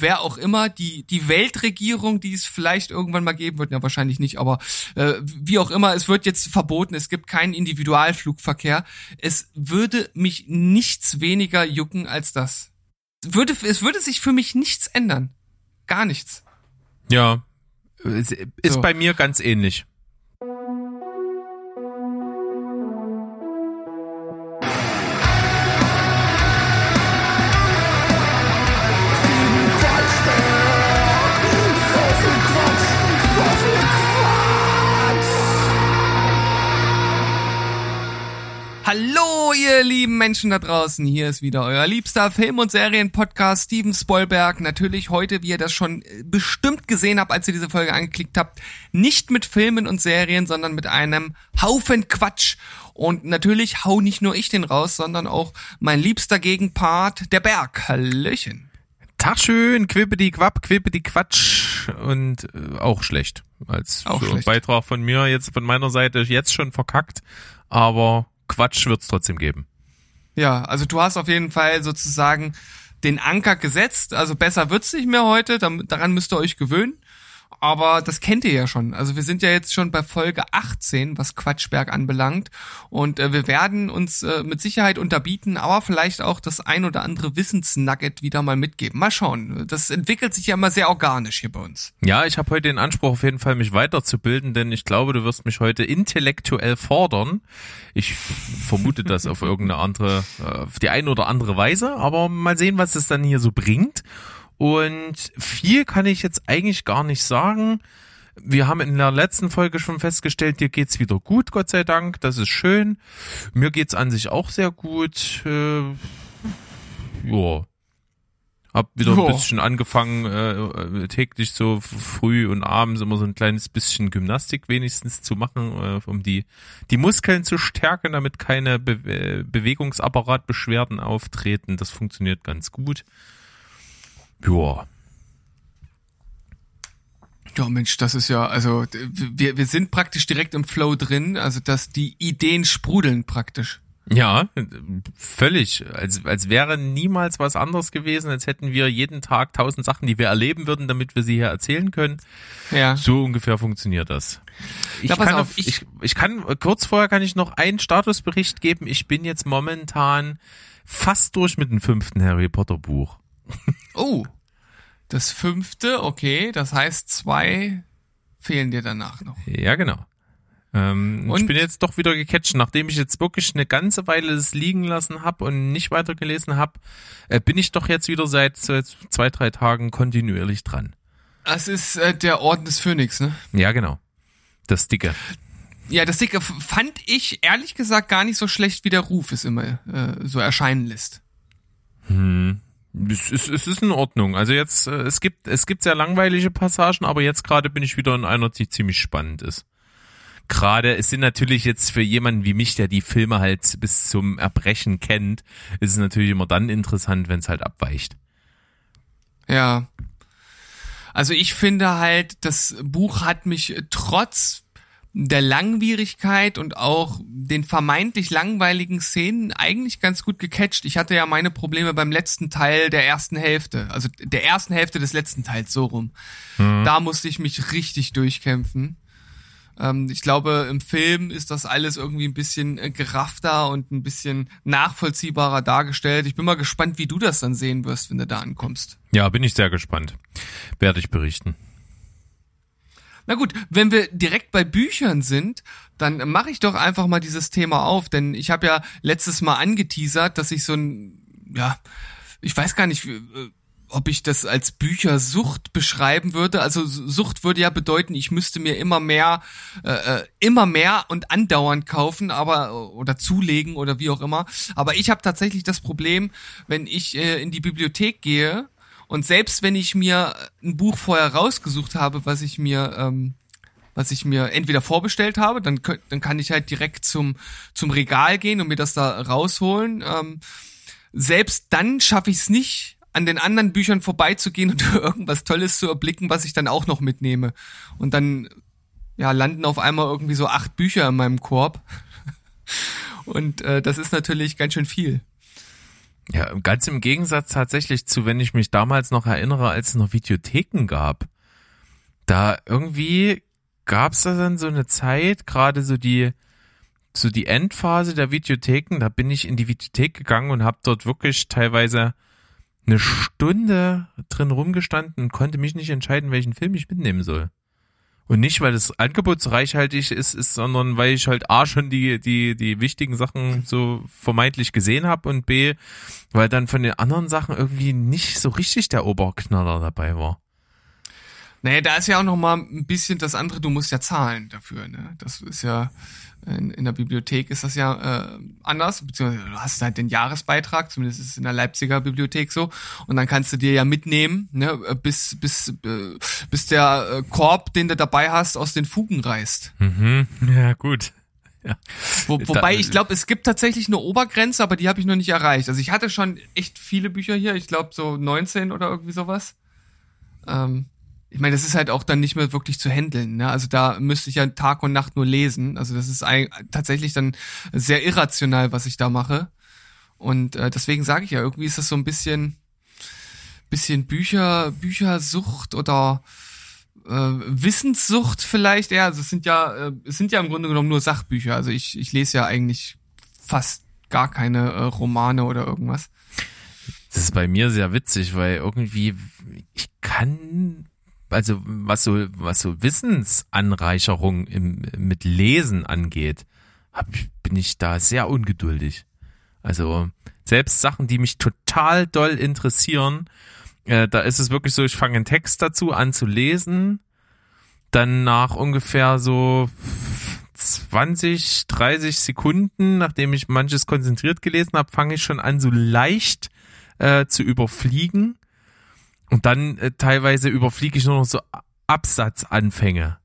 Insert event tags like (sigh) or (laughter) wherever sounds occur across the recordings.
wer auch immer, die, die Weltregierung, die es vielleicht irgendwann mal geben wird, ja wahrscheinlich nicht, aber äh, wie auch immer, es wird jetzt verboten, es gibt keinen Individualflugverkehr. Es würde mich nichts weniger jucken als das. Würde, es würde sich für mich nichts ändern. Gar nichts. Ja, ist so. bei mir ganz ähnlich. Menschen da draußen. Hier ist wieder euer liebster Film- und Serienpodcast Steven Spoilberg. Natürlich heute, wie ihr das schon äh, bestimmt gesehen habt, als ihr diese Folge angeklickt habt, nicht mit Filmen und Serien, sondern mit einem Haufen Quatsch. Und natürlich hau nicht nur ich den raus, sondern auch mein liebster Gegenpart, der Berg. Hallöchen. Tag schön, quippedi quapp, quippedi quatsch und äh, auch schlecht. Als auch schlecht. Beitrag von mir jetzt von meiner Seite jetzt schon verkackt, aber Quatsch wird's trotzdem geben. Ja, also du hast auf jeden Fall sozusagen den Anker gesetzt. Also besser wird's nicht mehr heute. Daran müsst ihr euch gewöhnen aber das kennt ihr ja schon. Also wir sind ja jetzt schon bei Folge 18, was Quatschberg anbelangt. Und äh, wir werden uns äh, mit Sicherheit unterbieten, aber vielleicht auch das ein oder andere Wissensnugget wieder mal mitgeben. Mal schauen. Das entwickelt sich ja immer sehr organisch hier bei uns. Ja, ich habe heute den Anspruch auf jeden Fall, mich weiterzubilden, denn ich glaube, du wirst mich heute intellektuell fordern. Ich vermute das auf (laughs) irgendeine andere, äh, auf die eine oder andere Weise, aber mal sehen, was es dann hier so bringt. Und viel kann ich jetzt eigentlich gar nicht sagen. Wir haben in der letzten Folge schon festgestellt, dir geht's wieder gut, Gott sei Dank. Das ist schön. Mir geht's an sich auch sehr gut. Äh, ja. Hab wieder ein bisschen angefangen, äh, täglich so früh und abends immer so ein kleines bisschen Gymnastik wenigstens zu machen, äh, um die, die Muskeln zu stärken, damit keine Be äh, Bewegungsapparatbeschwerden auftreten. Das funktioniert ganz gut. Ja. Ja, Mensch, das ist ja, also wir, wir sind praktisch direkt im Flow drin, also dass die Ideen sprudeln praktisch. Ja, völlig. Als, als wäre niemals was anderes gewesen, als hätten wir jeden Tag tausend Sachen, die wir erleben würden, damit wir sie hier erzählen können. Ja. So ungefähr funktioniert das. Ich, ja, kann, auf, ich, ich, ich kann, kurz vorher kann ich noch einen Statusbericht geben. Ich bin jetzt momentan fast durch mit dem fünften Harry Potter Buch. (laughs) Oh, das fünfte, okay, das heißt zwei fehlen dir danach noch. Ja, genau. Ähm, und ich bin jetzt doch wieder gecatcht, nachdem ich jetzt wirklich eine ganze Weile es liegen lassen habe und nicht weitergelesen habe, äh, bin ich doch jetzt wieder seit, seit zwei, drei Tagen kontinuierlich dran. Das ist äh, der Orden des Phönix, ne? Ja, genau. Das Dicke. Ja, das Dicke fand ich ehrlich gesagt gar nicht so schlecht, wie der Ruf es immer äh, so erscheinen lässt. Hm. Es ist, es ist in Ordnung. Also jetzt, äh, es gibt, es gibt sehr langweilige Passagen, aber jetzt gerade bin ich wieder in einer, die ziemlich spannend ist. Gerade, es sind natürlich jetzt für jemanden wie mich, der die Filme halt bis zum Erbrechen kennt, ist es natürlich immer dann interessant, wenn es halt abweicht. Ja. Also ich finde halt, das Buch hat mich trotz der Langwierigkeit und auch den vermeintlich langweiligen Szenen eigentlich ganz gut gecatcht. Ich hatte ja meine Probleme beim letzten Teil der ersten Hälfte, also der ersten Hälfte des letzten Teils, so rum. Mhm. Da musste ich mich richtig durchkämpfen. Ähm, ich glaube, im Film ist das alles irgendwie ein bisschen äh, geraffter und ein bisschen nachvollziehbarer dargestellt. Ich bin mal gespannt, wie du das dann sehen wirst, wenn du da ankommst. Ja, bin ich sehr gespannt. Werde ich berichten. Na gut, wenn wir direkt bei Büchern sind, dann mache ich doch einfach mal dieses Thema auf, denn ich habe ja letztes Mal angeteasert, dass ich so ein, ja, ich weiß gar nicht, äh, ob ich das als Büchersucht beschreiben würde. Also Sucht würde ja bedeuten, ich müsste mir immer mehr, äh, äh immer mehr und andauernd kaufen, aber oder zulegen oder wie auch immer. Aber ich habe tatsächlich das Problem, wenn ich äh, in die Bibliothek gehe und selbst wenn ich mir ein Buch vorher rausgesucht habe, was ich mir, ähm, was ich mir entweder vorbestellt habe, dann, dann kann ich halt direkt zum, zum Regal gehen und mir das da rausholen. Ähm, selbst dann schaffe ich es nicht, an den anderen Büchern vorbeizugehen (laughs) und irgendwas Tolles zu erblicken, was ich dann auch noch mitnehme. Und dann ja, landen auf einmal irgendwie so acht Bücher in meinem Korb. (laughs) Und äh, das ist natürlich ganz schön viel. Ja, ganz im Gegensatz tatsächlich zu, wenn ich mich damals noch erinnere, als es noch Videotheken gab. Da irgendwie gab es da dann so eine Zeit, gerade so die so die Endphase der Videotheken, da bin ich in die Videothek gegangen und habe dort wirklich teilweise eine Stunde drin rumgestanden und konnte mich nicht entscheiden, welchen Film ich mitnehmen soll. Und nicht, weil das Angebot so reichhaltig ist, ist, sondern weil ich halt A schon die, die, die wichtigen Sachen so vermeintlich gesehen habe und B, weil dann von den anderen Sachen irgendwie nicht so richtig der Oberknaller dabei war. Naja, da ist ja auch noch mal ein bisschen das andere, du musst ja zahlen dafür, ne? Das ist ja, in, in der Bibliothek ist das ja äh, anders, beziehungsweise du hast halt den Jahresbeitrag, zumindest ist es in der Leipziger Bibliothek so, und dann kannst du dir ja mitnehmen, ne, bis, bis, äh, bis der äh, Korb, den du dabei hast, aus den Fugen reißt. Mhm. Ja, gut. Ja. Wo, wobei ich glaube, es gibt tatsächlich eine Obergrenze, aber die habe ich noch nicht erreicht. Also ich hatte schon echt viele Bücher hier, ich glaube so 19 oder irgendwie sowas. Ähm, ich meine, das ist halt auch dann nicht mehr wirklich zu handeln. Ne? Also da müsste ich ja Tag und Nacht nur lesen. Also das ist ein, tatsächlich dann sehr irrational, was ich da mache. Und äh, deswegen sage ich ja, irgendwie ist das so ein bisschen, bisschen Bücher, Büchersucht oder äh, Wissenssucht vielleicht. Ja, also es sind ja, äh, es sind ja im Grunde genommen nur Sachbücher. Also ich, ich lese ja eigentlich fast gar keine äh, Romane oder irgendwas. Das ist bei mir sehr witzig, weil irgendwie ich kann also was so, was so Wissensanreicherung im, mit Lesen angeht, hab, bin ich da sehr ungeduldig. Also selbst Sachen, die mich total doll interessieren, äh, da ist es wirklich so, ich fange einen Text dazu an zu lesen, dann nach ungefähr so 20, 30 Sekunden, nachdem ich manches konzentriert gelesen habe, fange ich schon an, so leicht äh, zu überfliegen und dann äh, teilweise überfliege ich nur noch so Absatzanfänge.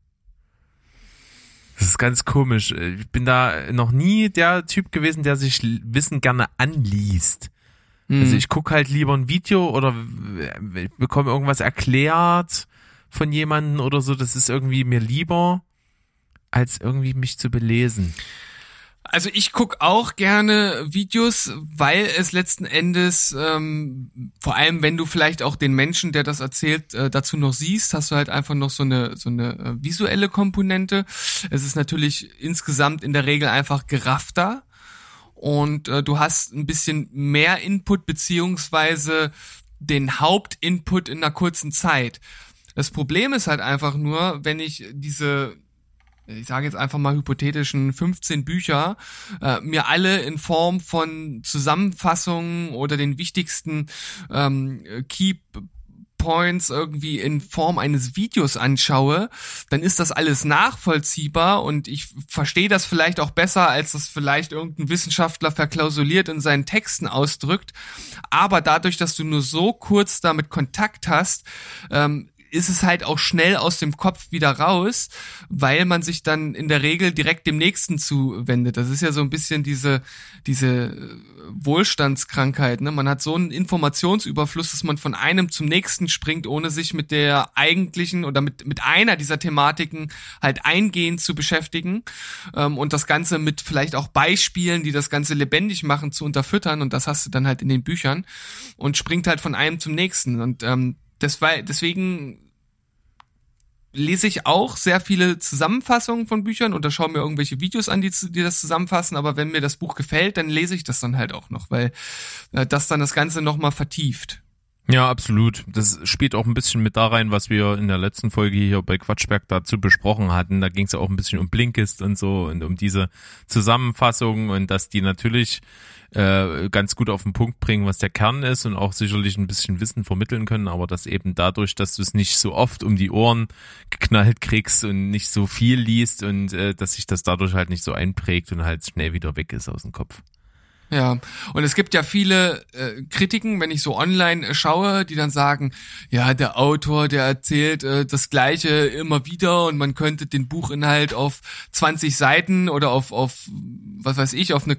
Das ist ganz komisch. Ich bin da noch nie der Typ gewesen, der sich Wissen gerne anliest. Mhm. Also ich gucke halt lieber ein Video oder bekomme irgendwas erklärt von jemandem oder so. Das ist irgendwie mir lieber, als irgendwie mich zu belesen. Also ich guck auch gerne Videos, weil es letzten Endes, ähm, vor allem wenn du vielleicht auch den Menschen, der das erzählt, äh, dazu noch siehst, hast du halt einfach noch so eine so eine äh, visuelle Komponente. Es ist natürlich insgesamt in der Regel einfach geraffter und äh, du hast ein bisschen mehr Input beziehungsweise den Hauptinput in einer kurzen Zeit. Das Problem ist halt einfach nur, wenn ich diese ich sage jetzt einfach mal hypothetischen 15 Bücher, äh, mir alle in Form von Zusammenfassungen oder den wichtigsten ähm, Key Points irgendwie in Form eines Videos anschaue, dann ist das alles nachvollziehbar und ich verstehe das vielleicht auch besser, als das vielleicht irgendein Wissenschaftler verklausuliert in seinen Texten ausdrückt. Aber dadurch, dass du nur so kurz damit Kontakt hast, ähm, ist es halt auch schnell aus dem Kopf wieder raus, weil man sich dann in der Regel direkt dem nächsten zuwendet. Das ist ja so ein bisschen diese, diese äh, Wohlstandskrankheit. Ne? Man hat so einen Informationsüberfluss, dass man von einem zum nächsten springt, ohne sich mit der eigentlichen oder mit, mit einer dieser Thematiken halt eingehend zu beschäftigen ähm, und das Ganze mit vielleicht auch Beispielen, die das Ganze lebendig machen, zu unterfüttern. Und das hast du dann halt in den Büchern und springt halt von einem zum nächsten. Und ähm, das war, deswegen lese ich auch sehr viele Zusammenfassungen von Büchern oder schaue mir irgendwelche Videos an, die, die das zusammenfassen, aber wenn mir das Buch gefällt, dann lese ich das dann halt auch noch, weil äh, das dann das Ganze nochmal vertieft. Ja, absolut. Das spielt auch ein bisschen mit da rein, was wir in der letzten Folge hier bei Quatschberg dazu besprochen hatten. Da ging es ja auch ein bisschen um Blinkist und so und um diese Zusammenfassung und dass die natürlich äh, ganz gut auf den Punkt bringen, was der Kern ist und auch sicherlich ein bisschen Wissen vermitteln können, aber dass eben dadurch, dass du es nicht so oft um die Ohren geknallt kriegst und nicht so viel liest und äh, dass sich das dadurch halt nicht so einprägt und halt schnell wieder weg ist aus dem Kopf. Ja, und es gibt ja viele äh, Kritiken, wenn ich so online äh, schaue, die dann sagen, ja, der Autor, der erzählt äh, das Gleiche immer wieder und man könnte den Buchinhalt auf 20 Seiten oder auf, auf was weiß ich, auf eine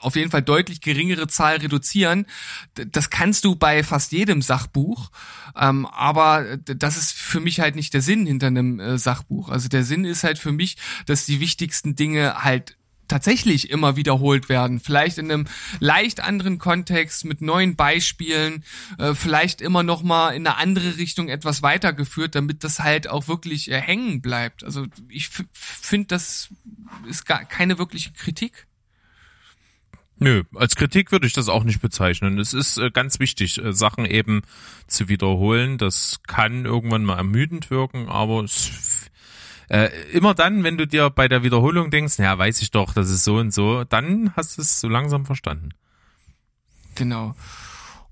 auf jeden Fall deutlich geringere Zahl reduzieren. Das kannst du bei fast jedem Sachbuch, ähm, aber das ist für mich halt nicht der Sinn hinter einem äh, Sachbuch. Also der Sinn ist halt für mich, dass die wichtigsten Dinge halt tatsächlich immer wiederholt werden. Vielleicht in einem leicht anderen Kontext mit neuen Beispielen, äh, vielleicht immer noch mal in eine andere Richtung etwas weitergeführt, damit das halt auch wirklich äh, hängen bleibt. Also ich finde, das ist gar keine wirkliche Kritik. Nö, als Kritik würde ich das auch nicht bezeichnen. Es ist äh, ganz wichtig, äh, Sachen eben zu wiederholen. Das kann irgendwann mal ermüdend wirken, aber es äh, immer dann, wenn du dir bei der Wiederholung denkst, ja, weiß ich doch, das ist so und so, dann hast du es so langsam verstanden. Genau.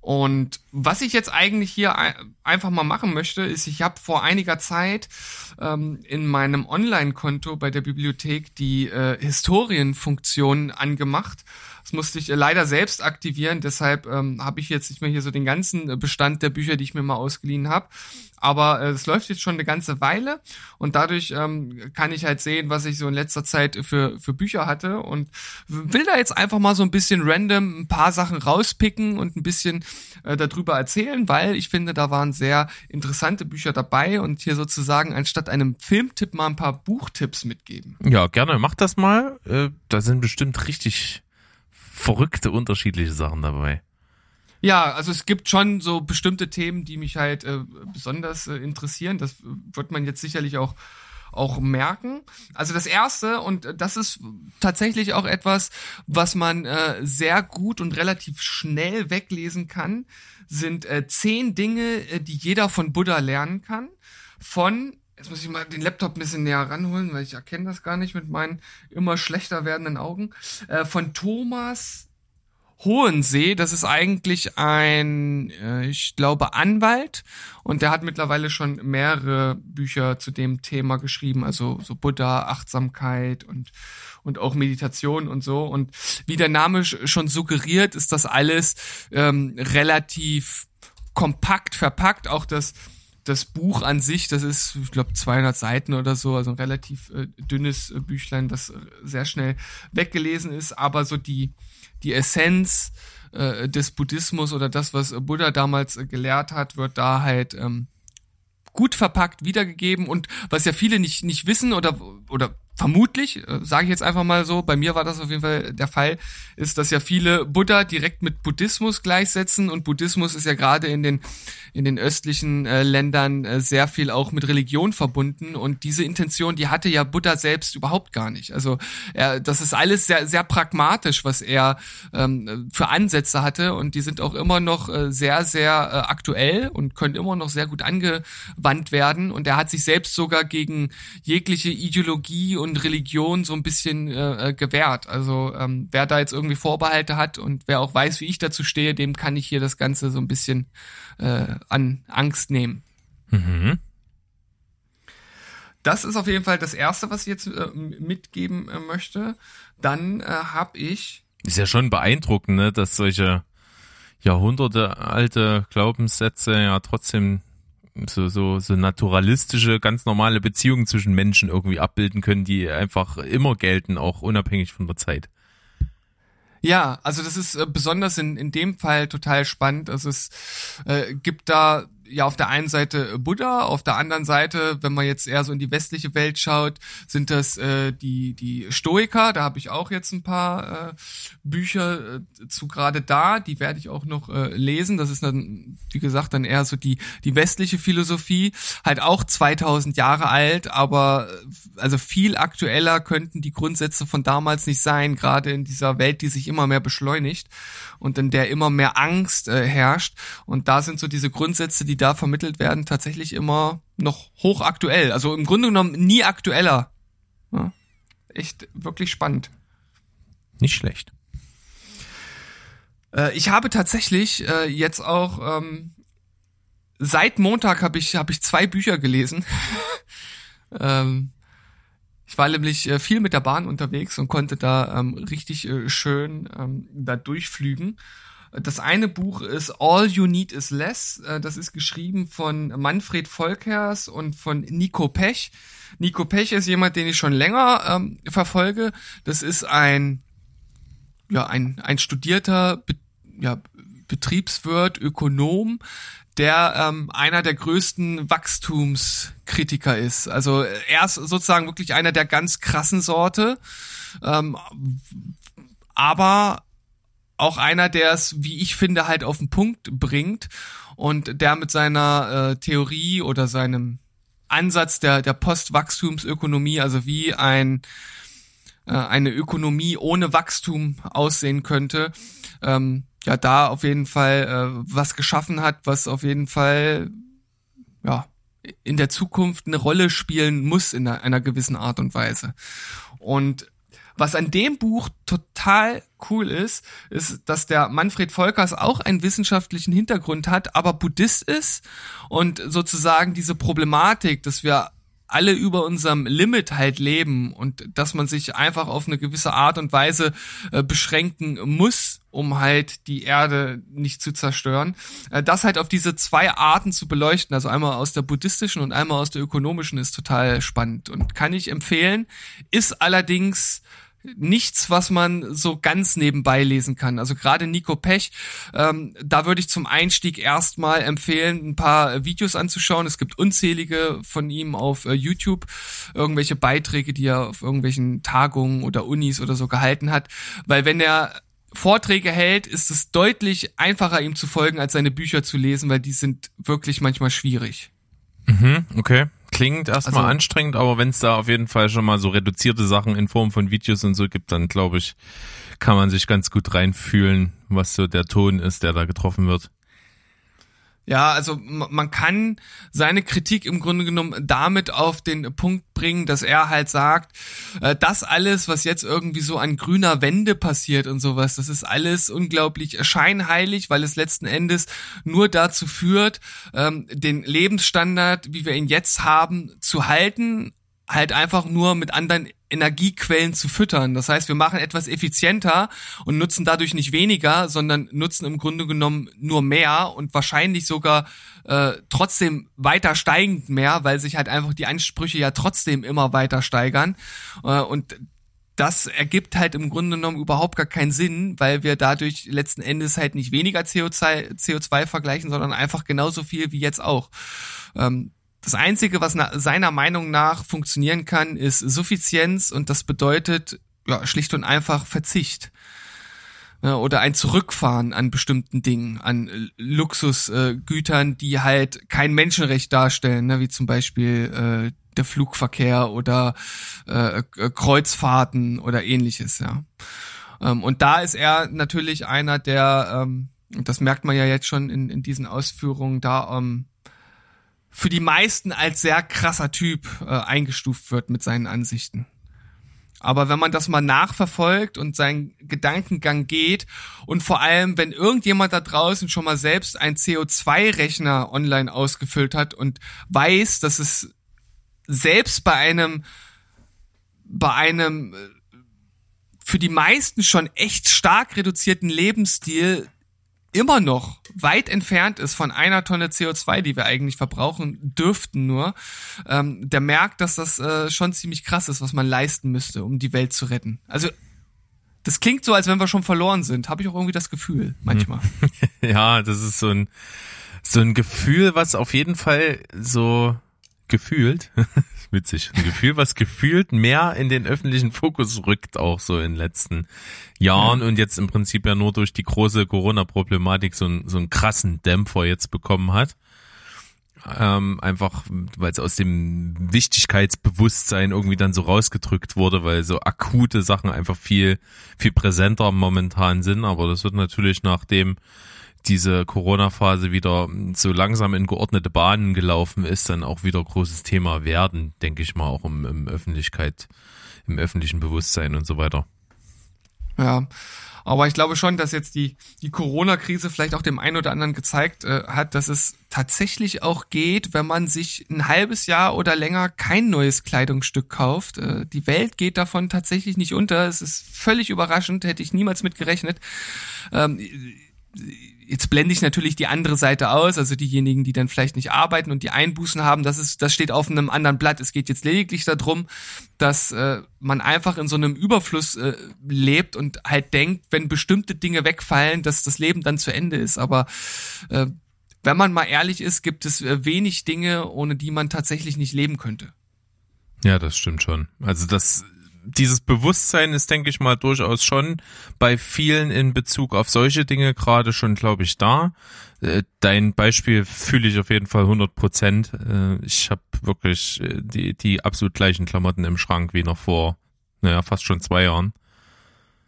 Und was ich jetzt eigentlich hier einfach mal machen möchte, ist, ich habe vor einiger Zeit ähm, in meinem Online-Konto bei der Bibliothek die äh, Historienfunktion angemacht das musste ich äh, leider selbst aktivieren, deshalb ähm, habe ich jetzt nicht mehr hier so den ganzen äh, Bestand der Bücher, die ich mir mal ausgeliehen habe. Aber äh, es läuft jetzt schon eine ganze Weile und dadurch ähm, kann ich halt sehen, was ich so in letzter Zeit für, für Bücher hatte und will da jetzt einfach mal so ein bisschen random ein paar Sachen rauspicken und ein bisschen äh, darüber erzählen, weil ich finde, da waren sehr interessante Bücher dabei und hier sozusagen anstatt einem Filmtipp mal ein paar Buchtipps mitgeben. Ja, gerne, mach das mal. Äh, da sind bestimmt richtig verrückte unterschiedliche Sachen dabei. Ja, also es gibt schon so bestimmte Themen, die mich halt äh, besonders äh, interessieren. Das wird man jetzt sicherlich auch auch merken. Also das erste und das ist tatsächlich auch etwas, was man äh, sehr gut und relativ schnell weglesen kann, sind äh, zehn Dinge, äh, die jeder von Buddha lernen kann. Von Jetzt muss ich mal den Laptop ein bisschen näher ranholen, weil ich erkenne das gar nicht mit meinen immer schlechter werdenden Augen. Äh, von Thomas Hohensee. Das ist eigentlich ein, äh, ich glaube, Anwalt und der hat mittlerweile schon mehrere Bücher zu dem Thema geschrieben, also so Buddha, Achtsamkeit und und auch Meditation und so. Und wie der Name schon suggeriert, ist das alles ähm, relativ kompakt verpackt. Auch das das Buch an sich, das ist, ich glaube, 200 Seiten oder so, also ein relativ äh, dünnes äh, Büchlein, das äh, sehr schnell weggelesen ist, aber so die, die Essenz äh, des Buddhismus oder das, was Buddha damals äh, gelehrt hat, wird da halt ähm, gut verpackt wiedergegeben. Und was ja viele nicht, nicht wissen oder, oder vermutlich, äh, sage ich jetzt einfach mal so, bei mir war das auf jeden Fall der Fall, ist, dass ja viele Buddha direkt mit Buddhismus gleichsetzen und Buddhismus ist ja gerade in den in den östlichen äh, Ländern äh, sehr viel auch mit Religion verbunden und diese Intention, die hatte ja Buddha selbst überhaupt gar nicht. Also er, das ist alles sehr sehr pragmatisch, was er ähm, für Ansätze hatte und die sind auch immer noch äh, sehr sehr äh, aktuell und können immer noch sehr gut angewandt werden und er hat sich selbst sogar gegen jegliche Ideologie und und Religion so ein bisschen äh, äh, gewährt. Also ähm, wer da jetzt irgendwie Vorbehalte hat und wer auch weiß, wie ich dazu stehe, dem kann ich hier das Ganze so ein bisschen äh, an Angst nehmen. Mhm. Das ist auf jeden Fall das Erste, was ich jetzt äh, mitgeben äh, möchte. Dann äh, habe ich. Ist ja schon beeindruckend, ne, dass solche Jahrhunderte alte Glaubenssätze ja trotzdem so, so, so naturalistische, ganz normale Beziehungen zwischen Menschen irgendwie abbilden können, die einfach immer gelten, auch unabhängig von der Zeit. Ja, also das ist äh, besonders in, in dem Fall total spannend. Also es äh, gibt da ja auf der einen Seite Buddha, auf der anderen Seite, wenn man jetzt eher so in die westliche Welt schaut, sind das äh, die die Stoiker. Da habe ich auch jetzt ein paar äh, Bücher äh, zu gerade da. Die werde ich auch noch äh, lesen. Das ist dann, wie gesagt, dann eher so die die westliche Philosophie, halt auch 2000 Jahre alt, aber äh, also viel aktueller könnten die Grundsätze von damals nicht sein, gerade in dieser Welt, die sich immer mehr beschleunigt und in der immer mehr Angst äh, herrscht. Und da sind so diese Grundsätze, die da vermittelt werden, tatsächlich immer noch hochaktuell. Also im Grunde genommen nie aktueller. Ja, echt wirklich spannend. Nicht schlecht. Äh, ich habe tatsächlich äh, jetzt auch ähm, seit Montag habe ich habe ich zwei Bücher gelesen. (laughs) ähm, ich war nämlich äh, viel mit der Bahn unterwegs und konnte da ähm, richtig äh, schön ähm, da durchflügen. Das eine Buch ist All You Need Is Less. Äh, das ist geschrieben von Manfred Volkers und von Nico Pech. Nico Pech ist jemand, den ich schon länger ähm, verfolge. Das ist ein, ja, ein, ein studierter Be ja, Betriebswirt, Ökonom, der ähm, einer der größten Wachstumskritiker ist. Also er ist sozusagen wirklich einer der ganz krassen Sorte, ähm, aber auch einer, der es, wie ich finde, halt auf den Punkt bringt und der mit seiner äh, Theorie oder seinem Ansatz der, der Postwachstumsökonomie, also wie ein äh, eine Ökonomie ohne Wachstum aussehen könnte, ähm, ja, da auf jeden Fall äh, was geschaffen hat, was auf jeden Fall ja in der Zukunft eine Rolle spielen muss in einer, einer gewissen Art und Weise. Und was an dem Buch total cool ist, ist, dass der Manfred Volkers auch einen wissenschaftlichen Hintergrund hat, aber Buddhist ist und sozusagen diese Problematik, dass wir alle über unserem Limit halt leben und dass man sich einfach auf eine gewisse Art und Weise äh, beschränken muss, um halt die Erde nicht zu zerstören. Äh, das halt auf diese zwei Arten zu beleuchten, also einmal aus der buddhistischen und einmal aus der ökonomischen, ist total spannend und kann ich empfehlen, ist allerdings nichts, was man so ganz nebenbei lesen kann. Also gerade Nico Pech, ähm, da würde ich zum Einstieg erstmal empfehlen, ein paar Videos anzuschauen. Es gibt unzählige von ihm auf äh, YouTube, irgendwelche Beiträge, die er auf irgendwelchen Tagungen oder Unis oder so gehalten hat. Weil wenn er Vorträge hält, ist es deutlich einfacher, ihm zu folgen, als seine Bücher zu lesen, weil die sind wirklich manchmal schwierig. Mhm, okay. Klingt erstmal also, anstrengend, aber wenn es da auf jeden Fall schon mal so reduzierte Sachen in Form von Videos und so gibt, dann glaube ich, kann man sich ganz gut reinfühlen, was so der Ton ist, der da getroffen wird. Ja, also man kann seine Kritik im Grunde genommen damit auf den Punkt bringen, dass er halt sagt, äh, das alles, was jetzt irgendwie so an grüner Wende passiert und sowas, das ist alles unglaublich scheinheilig, weil es letzten Endes nur dazu führt, ähm, den Lebensstandard, wie wir ihn jetzt haben, zu halten halt einfach nur mit anderen Energiequellen zu füttern. Das heißt, wir machen etwas effizienter und nutzen dadurch nicht weniger, sondern nutzen im Grunde genommen nur mehr und wahrscheinlich sogar äh, trotzdem weiter steigend mehr, weil sich halt einfach die Ansprüche ja trotzdem immer weiter steigern. Äh, und das ergibt halt im Grunde genommen überhaupt gar keinen Sinn, weil wir dadurch letzten Endes halt nicht weniger CO2, CO2 vergleichen, sondern einfach genauso viel wie jetzt auch. Ähm, das Einzige, was seiner Meinung nach funktionieren kann, ist Suffizienz und das bedeutet ja, schlicht und einfach Verzicht. Oder ein Zurückfahren an bestimmten Dingen, an Luxusgütern, die halt kein Menschenrecht darstellen, ne, wie zum Beispiel äh, der Flugverkehr oder äh, Kreuzfahrten oder ähnliches, ja. Ähm, und da ist er natürlich einer, der, ähm, das merkt man ja jetzt schon in, in diesen Ausführungen, da ähm, für die meisten als sehr krasser Typ äh, eingestuft wird mit seinen Ansichten. Aber wenn man das mal nachverfolgt und seinen Gedankengang geht und vor allem, wenn irgendjemand da draußen schon mal selbst einen CO2-Rechner online ausgefüllt hat und weiß, dass es selbst bei einem, bei einem äh, für die meisten schon echt stark reduzierten Lebensstil immer noch weit entfernt ist von einer Tonne CO2, die wir eigentlich verbrauchen dürften nur, ähm, der merkt, dass das äh, schon ziemlich krass ist, was man leisten müsste, um die Welt zu retten. Also das klingt so, als wenn wir schon verloren sind. Habe ich auch irgendwie das Gefühl manchmal. (laughs) ja, das ist so ein so ein Gefühl, was auf jeden Fall so gefühlt, (laughs) witzig, ein Gefühl, was gefühlt mehr in den öffentlichen Fokus rückt, auch so in den letzten Jahren und jetzt im Prinzip ja nur durch die große Corona-Problematik so, einen, so einen krassen Dämpfer jetzt bekommen hat. Ähm, einfach, weil es aus dem Wichtigkeitsbewusstsein irgendwie dann so rausgedrückt wurde, weil so akute Sachen einfach viel, viel präsenter momentan sind. Aber das wird natürlich nach dem, diese Corona-Phase wieder so langsam in geordnete Bahnen gelaufen ist, dann auch wieder großes Thema werden, denke ich mal, auch im, im Öffentlichkeit, im öffentlichen Bewusstsein und so weiter. Ja, aber ich glaube schon, dass jetzt die, die Corona-Krise vielleicht auch dem einen oder anderen gezeigt äh, hat, dass es tatsächlich auch geht, wenn man sich ein halbes Jahr oder länger kein neues Kleidungsstück kauft. Äh, die Welt geht davon tatsächlich nicht unter. Es ist völlig überraschend, hätte ich niemals mit gerechnet. Ähm, jetzt blende ich natürlich die andere Seite aus, also diejenigen, die dann vielleicht nicht arbeiten und die Einbußen haben, das ist, das steht auf einem anderen Blatt. Es geht jetzt lediglich darum, dass äh, man einfach in so einem Überfluss äh, lebt und halt denkt, wenn bestimmte Dinge wegfallen, dass das Leben dann zu Ende ist. Aber äh, wenn man mal ehrlich ist, gibt es äh, wenig Dinge, ohne die man tatsächlich nicht leben könnte. Ja, das stimmt schon. Also das dieses Bewusstsein ist, denke ich mal, durchaus schon bei vielen in Bezug auf solche Dinge gerade schon, glaube ich, da. Äh, dein Beispiel fühle ich auf jeden Fall 100 Prozent. Äh, ich habe wirklich äh, die, die absolut gleichen Klamotten im Schrank wie noch vor, naja, fast schon zwei Jahren.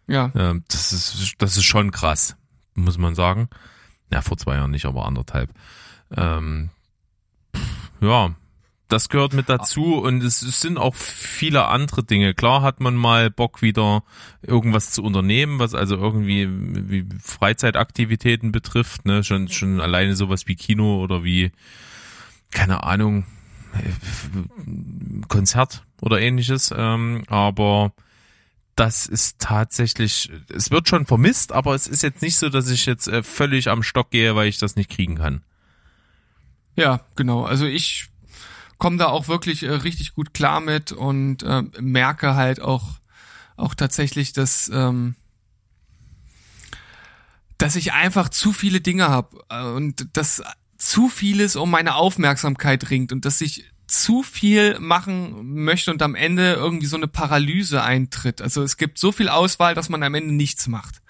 Ja. Ähm, das ist, das ist schon krass, muss man sagen. Ja, vor zwei Jahren nicht, aber anderthalb. Ähm, ja, das gehört mit dazu und es, es sind auch viele andere Dinge. Klar hat man mal Bock wieder irgendwas zu unternehmen, was also irgendwie wie Freizeitaktivitäten betrifft, ne, schon schon alleine sowas wie Kino oder wie keine Ahnung Konzert oder ähnliches, ähm, aber das ist tatsächlich, es wird schon vermisst, aber es ist jetzt nicht so, dass ich jetzt äh, völlig am Stock gehe, weil ich das nicht kriegen kann. Ja, genau. Also ich komme da auch wirklich äh, richtig gut klar mit und äh, merke halt auch auch tatsächlich, dass ähm, dass ich einfach zu viele Dinge habe äh, und dass zu vieles um meine Aufmerksamkeit ringt und dass ich zu viel machen möchte und am Ende irgendwie so eine Paralyse eintritt. Also es gibt so viel Auswahl, dass man am Ende nichts macht.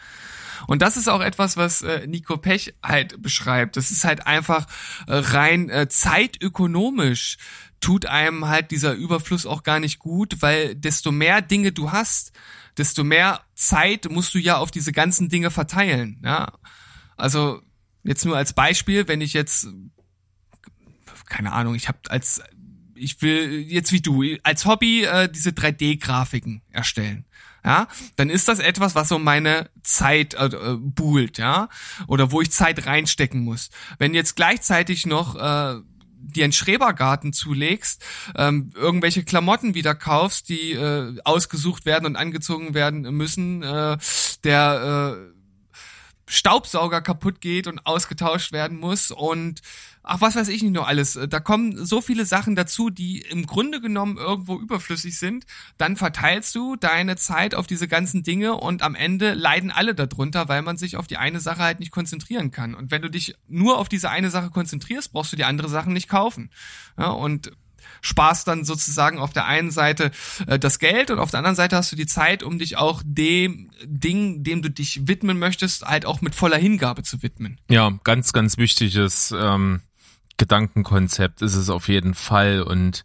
Und das ist auch etwas, was äh, Nico Pech halt beschreibt. Das ist halt einfach äh, rein äh, zeitökonomisch tut einem halt dieser Überfluss auch gar nicht gut, weil desto mehr Dinge du hast, desto mehr Zeit musst du ja auf diese ganzen Dinge verteilen. Ja? Also jetzt nur als Beispiel, wenn ich jetzt keine Ahnung, ich habe als ich will jetzt wie du als Hobby äh, diese 3D-Grafiken erstellen. Ja, dann ist das etwas, was so meine Zeit äh, äh, buhlt, ja, oder wo ich Zeit reinstecken muss. Wenn jetzt gleichzeitig noch äh, dir einen Schrebergarten zulegst, ähm, irgendwelche Klamotten wieder kaufst, die äh, ausgesucht werden und angezogen werden müssen, äh, der äh, Staubsauger kaputt geht und ausgetauscht werden muss und ach was weiß ich nicht nur alles. Da kommen so viele Sachen dazu, die im Grunde genommen irgendwo überflüssig sind. Dann verteilst du deine Zeit auf diese ganzen Dinge und am Ende leiden alle darunter, weil man sich auf die eine Sache halt nicht konzentrieren kann. Und wenn du dich nur auf diese eine Sache konzentrierst, brauchst du die andere Sachen nicht kaufen. Ja, und sparst dann sozusagen auf der einen Seite äh, das Geld und auf der anderen Seite hast du die Zeit, um dich auch dem Ding, dem du dich widmen möchtest, halt auch mit voller Hingabe zu widmen. Ja, ganz, ganz wichtiges ähm, Gedankenkonzept ist es auf jeden Fall und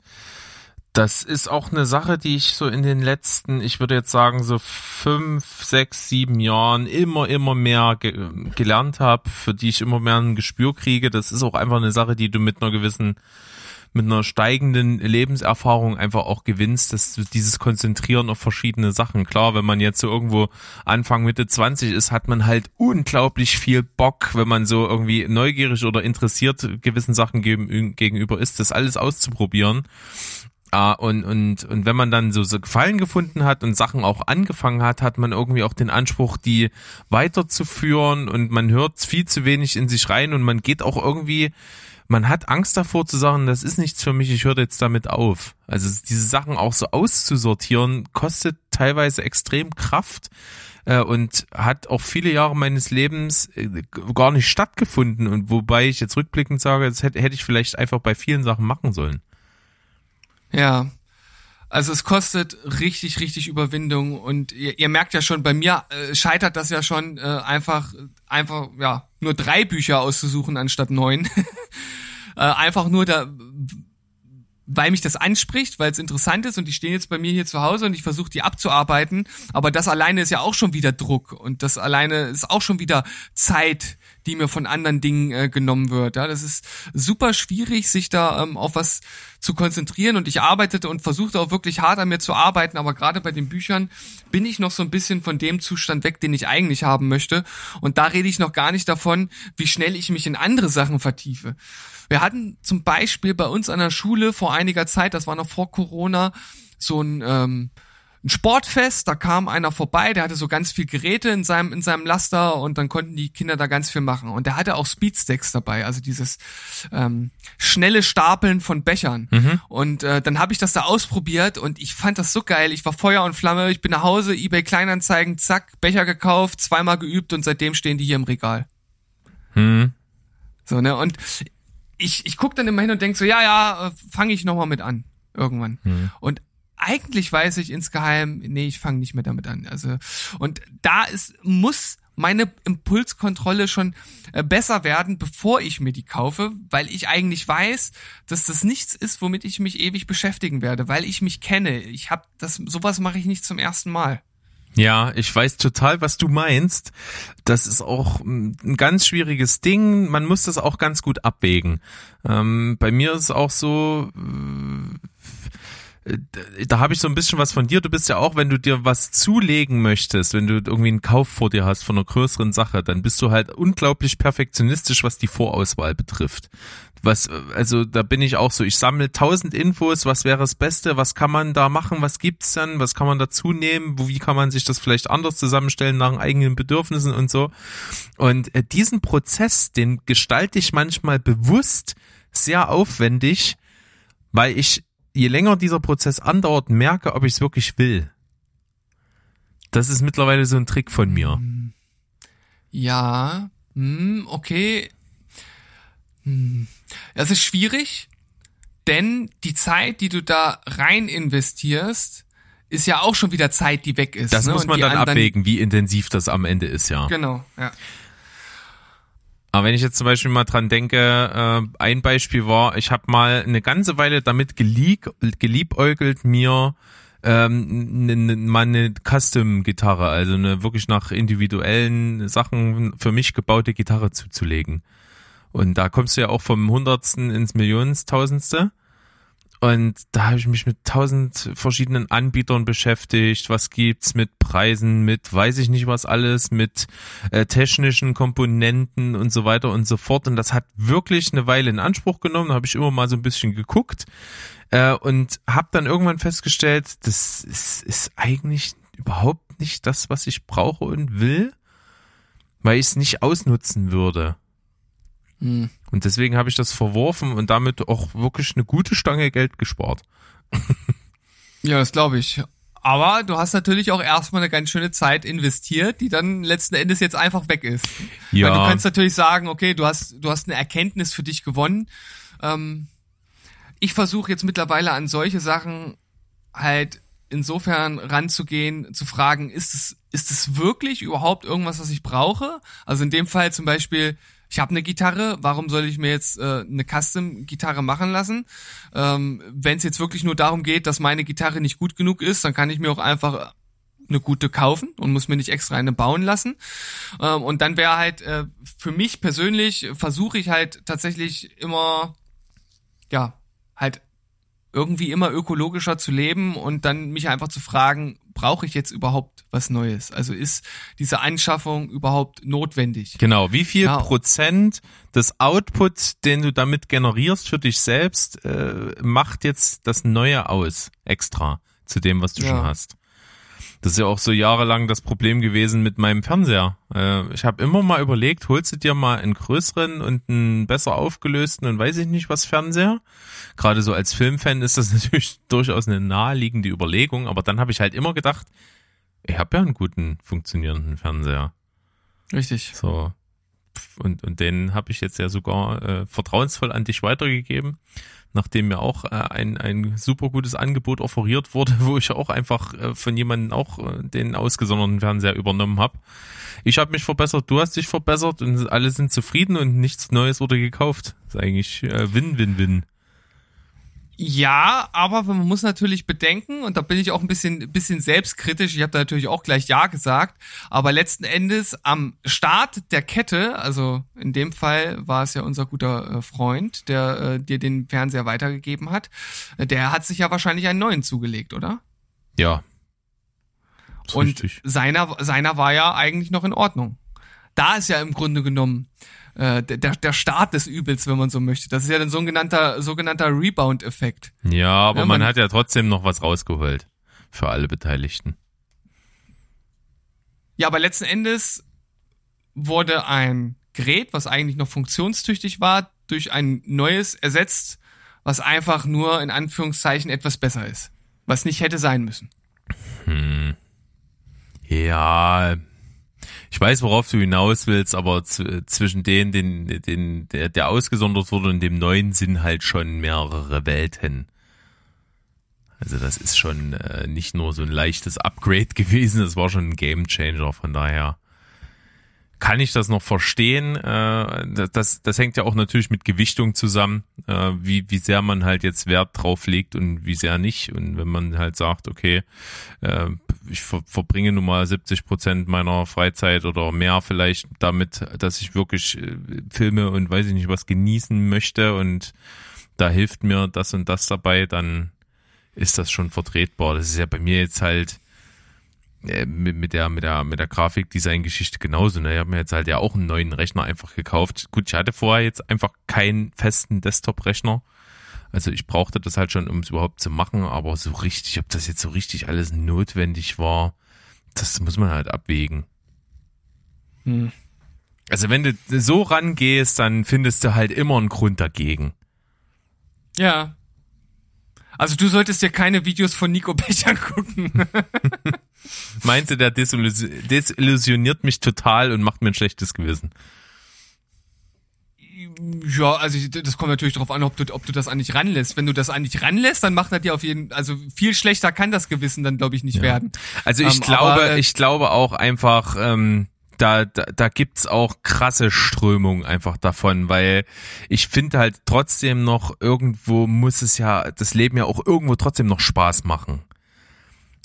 das ist auch eine Sache, die ich so in den letzten, ich würde jetzt sagen, so fünf, sechs, sieben Jahren immer, immer mehr ge gelernt habe, für die ich immer mehr ein Gespür kriege. Das ist auch einfach eine Sache, die du mit einer gewissen mit einer steigenden Lebenserfahrung einfach auch gewinnst, dass du dieses Konzentrieren auf verschiedene Sachen. Klar, wenn man jetzt so irgendwo Anfang Mitte 20 ist, hat man halt unglaublich viel Bock, wenn man so irgendwie neugierig oder interessiert gewissen Sachen gegenüber ist, das alles auszuprobieren. Ah, und, und, und wenn man dann so, so Gefallen gefunden hat und Sachen auch angefangen hat, hat man irgendwie auch den Anspruch, die weiterzuführen und man hört viel zu wenig in sich rein und man geht auch irgendwie man hat Angst davor zu sagen, das ist nichts für mich, ich höre jetzt damit auf. Also diese Sachen auch so auszusortieren, kostet teilweise extrem Kraft äh, und hat auch viele Jahre meines Lebens äh, gar nicht stattgefunden. Und wobei ich jetzt rückblickend sage, das hätte, hätte ich vielleicht einfach bei vielen Sachen machen sollen. Ja, also es kostet richtig, richtig Überwindung und ihr, ihr merkt ja schon, bei mir äh, scheitert das ja schon äh, einfach, einfach, ja, nur drei Bücher auszusuchen anstatt neun. (laughs) äh, einfach nur da, weil mich das anspricht, weil es interessant ist und die stehen jetzt bei mir hier zu Hause und ich versuche die abzuarbeiten. Aber das alleine ist ja auch schon wieder Druck und das alleine ist auch schon wieder Zeit, die mir von anderen Dingen äh, genommen wird. Ja, das ist super schwierig, sich da ähm, auf was zu konzentrieren und ich arbeitete und versuchte auch wirklich hart an mir zu arbeiten, aber gerade bei den Büchern bin ich noch so ein bisschen von dem Zustand weg, den ich eigentlich haben möchte und da rede ich noch gar nicht davon, wie schnell ich mich in andere Sachen vertiefe. Wir hatten zum Beispiel bei uns an der Schule vor einiger Zeit, das war noch vor Corona, so ein ähm, ein Sportfest, da kam einer vorbei, der hatte so ganz viel Geräte in seinem, in seinem Laster und dann konnten die Kinder da ganz viel machen. Und der hatte auch Speedstacks dabei, also dieses ähm, schnelle Stapeln von Bechern. Mhm. Und äh, dann habe ich das da ausprobiert und ich fand das so geil. Ich war Feuer und Flamme, ich bin nach Hause, eBay Kleinanzeigen, zack, Becher gekauft, zweimal geübt und seitdem stehen die hier im Regal. Mhm. So, ne? Und ich, ich guck dann immer hin und denk so, ja, ja, fange ich nochmal mit an. Irgendwann. Hm. Und eigentlich weiß ich insgeheim, nee, ich fange nicht mehr damit an. Also, und da ist, muss meine Impulskontrolle schon äh, besser werden, bevor ich mir die kaufe, weil ich eigentlich weiß, dass das nichts ist, womit ich mich ewig beschäftigen werde, weil ich mich kenne. Ich habe das sowas mache ich nicht zum ersten Mal. Ja, ich weiß total, was du meinst. Das ist auch ein ganz schwieriges Ding. Man muss das auch ganz gut abwägen. Ähm, bei mir ist es auch so, äh, da habe ich so ein bisschen was von dir. Du bist ja auch, wenn du dir was zulegen möchtest, wenn du irgendwie einen Kauf vor dir hast von einer größeren Sache, dann bist du halt unglaublich perfektionistisch, was die Vorauswahl betrifft. Was, also da bin ich auch so, ich sammle tausend Infos, was wäre das Beste, was kann man da machen, was gibt's dann, was kann man dazu nehmen, wie kann man sich das vielleicht anders zusammenstellen nach eigenen Bedürfnissen und so. Und äh, diesen Prozess, den gestalte ich manchmal bewusst sehr aufwendig, weil ich, je länger dieser Prozess andauert, merke, ob ich es wirklich will. Das ist mittlerweile so ein Trick von mir. Ja, hm, okay. Hm. Das ist schwierig, denn die Zeit, die du da rein investierst, ist ja auch schon wieder Zeit, die weg ist. Das ne? muss man dann abwägen, wie intensiv das am Ende ist, ja. Genau, ja. Aber wenn ich jetzt zum Beispiel mal dran denke, äh, ein Beispiel war, ich habe mal eine ganze Weile damit gelieb, geliebäugelt, mir ähm, ne, ne, mal eine Custom-Gitarre, also eine wirklich nach individuellen Sachen für mich gebaute Gitarre zuzulegen. Und da kommst du ja auch vom Hundertsten ins Millionstausendste. Und da habe ich mich mit tausend verschiedenen Anbietern beschäftigt. Was gibt's mit Preisen, mit weiß ich nicht was alles, mit äh, technischen Komponenten und so weiter und so fort. Und das hat wirklich eine Weile in Anspruch genommen. Da habe ich immer mal so ein bisschen geguckt äh, und habe dann irgendwann festgestellt, das ist, ist eigentlich überhaupt nicht das, was ich brauche und will, weil ich es nicht ausnutzen würde. Hm. Und deswegen habe ich das verworfen und damit auch wirklich eine gute Stange Geld gespart. (laughs) Ja, das glaube ich. Aber du hast natürlich auch erstmal eine ganz schöne Zeit investiert, die dann letzten Endes jetzt einfach weg ist. Ja. Weil du kannst natürlich sagen, okay, du hast, du hast eine Erkenntnis für dich gewonnen. Ähm, ich versuche jetzt mittlerweile an solche Sachen halt insofern ranzugehen, zu fragen, ist es, ist es wirklich überhaupt irgendwas, was ich brauche? Also in dem Fall zum Beispiel, ich habe eine Gitarre, warum soll ich mir jetzt äh, eine Custom-Gitarre machen lassen? Ähm, Wenn es jetzt wirklich nur darum geht, dass meine Gitarre nicht gut genug ist, dann kann ich mir auch einfach eine gute kaufen und muss mir nicht extra eine bauen lassen. Ähm, und dann wäre halt äh, für mich persönlich versuche ich halt tatsächlich immer ja irgendwie immer ökologischer zu leben und dann mich einfach zu fragen, brauche ich jetzt überhaupt was Neues? Also ist diese Anschaffung überhaupt notwendig? Genau, wie viel Ja. Prozent des Outputs, den du damit generierst für dich selbst, äh, macht jetzt das Neue aus, extra zu dem, was du Ja. schon hast? Das ist ja auch so jahrelang das Problem gewesen mit meinem Fernseher. Äh, ich habe immer mal überlegt, holst du dir mal einen größeren und einen besser aufgelösten und weiß ich nicht was Fernseher? Gerade so als Filmfan ist das (laughs) natürlich durchaus eine naheliegende Überlegung, aber dann habe ich halt immer gedacht, ich habe ja einen guten funktionierenden Fernseher. Richtig. So. Und, und den habe ich jetzt ja sogar äh, vertrauensvoll an dich weitergegeben, nachdem mir auch äh, ein, ein super gutes Angebot offeriert wurde, (laughs) wo ich auch einfach äh, von jemandem auch äh, den ausgesonderten Fernseher übernommen habe. Ich habe mich verbessert, du hast dich verbessert und alle sind zufrieden und nichts Neues wurde gekauft. Das ist eigentlich äh, Win-Win-Win. Ja, aber man muss natürlich bedenken, und da bin ich auch ein bisschen, bisschen selbstkritisch, ich habe da natürlich auch gleich Ja gesagt, aber letzten Endes am Start der Kette, also in dem Fall war es ja unser guter äh, Freund, der äh, dir den Fernseher weitergegeben hat, der hat sich ja wahrscheinlich einen neuen zugelegt, oder? Ja. Und richtig. seiner, seiner war ja eigentlich noch in Ordnung. Da ist ja im Grunde genommen äh, der, der Start des Übels, wenn man so möchte. Das ist ja ein sogenannter, sogenannter Rebound-Effekt. Ja, aber Ja, man, man- hat ja trotzdem noch was rausgeholt. Für alle Beteiligten. Ja, aber letzten Endes wurde ein Gerät, was eigentlich noch funktionstüchtig war, durch ein neues ersetzt, was einfach nur in Anführungszeichen etwas besser ist. Was nicht hätte sein müssen. Hm. Ja, Ich weiß, worauf du hinaus willst, aber zwischen denen, den, den, der, der ausgesondert wurde und dem neuen sind halt schon mehrere Welten. Also das ist schon äh, nicht nur so ein leichtes Upgrade (laughs) gewesen, das war schon ein Gamechanger. Von daher kann ich das noch verstehen. Äh, das, das hängt ja auch natürlich mit Gewichtung zusammen, äh, wie, wie sehr man halt jetzt Wert drauf legt und wie sehr nicht. Und wenn man halt sagt, okay, äh, ich ver verbringe nun mal 70 Prozent meiner Freizeit oder mehr vielleicht damit, dass ich wirklich Filme und weiß ich nicht was genießen möchte und da hilft mir das und das dabei, dann ist das schon vertretbar. Das ist ja bei mir jetzt halt äh, mit, mit der mit der mit der Grafikdesign-Geschichte genauso. Ne? Ich habe mir jetzt halt ja auch einen neuen Rechner einfach gekauft. Gut, ich hatte vorher jetzt einfach keinen festen Desktop-Rechner. Also ich brauchte das halt schon, um es überhaupt zu machen, aber so richtig, ob das jetzt so richtig alles notwendig war, das muss man halt abwägen. Hm. Also wenn du so rangehst, dann findest du halt immer einen Grund dagegen. Ja, also du solltest dir keine Videos von Nico Becher gucken. (laughs) Meinst du, der desillusioniert mich total und macht mir ein schlechtes Gewissen? Ja, also das kommt natürlich darauf an, ob du, ob du das eigentlich ranlässt. Wenn du das eigentlich ranlässt, dann macht er dir auf jeden, also viel schlechter kann das Gewissen dann glaube ich nicht ja. werden. Also ich ähm, glaube, aber, äh, ich glaube auch einfach, ähm, da, da, da gibt's auch krasse Strömungen einfach davon, weil ich finde halt trotzdem noch irgendwo muss es ja das Leben ja auch irgendwo trotzdem noch Spaß machen.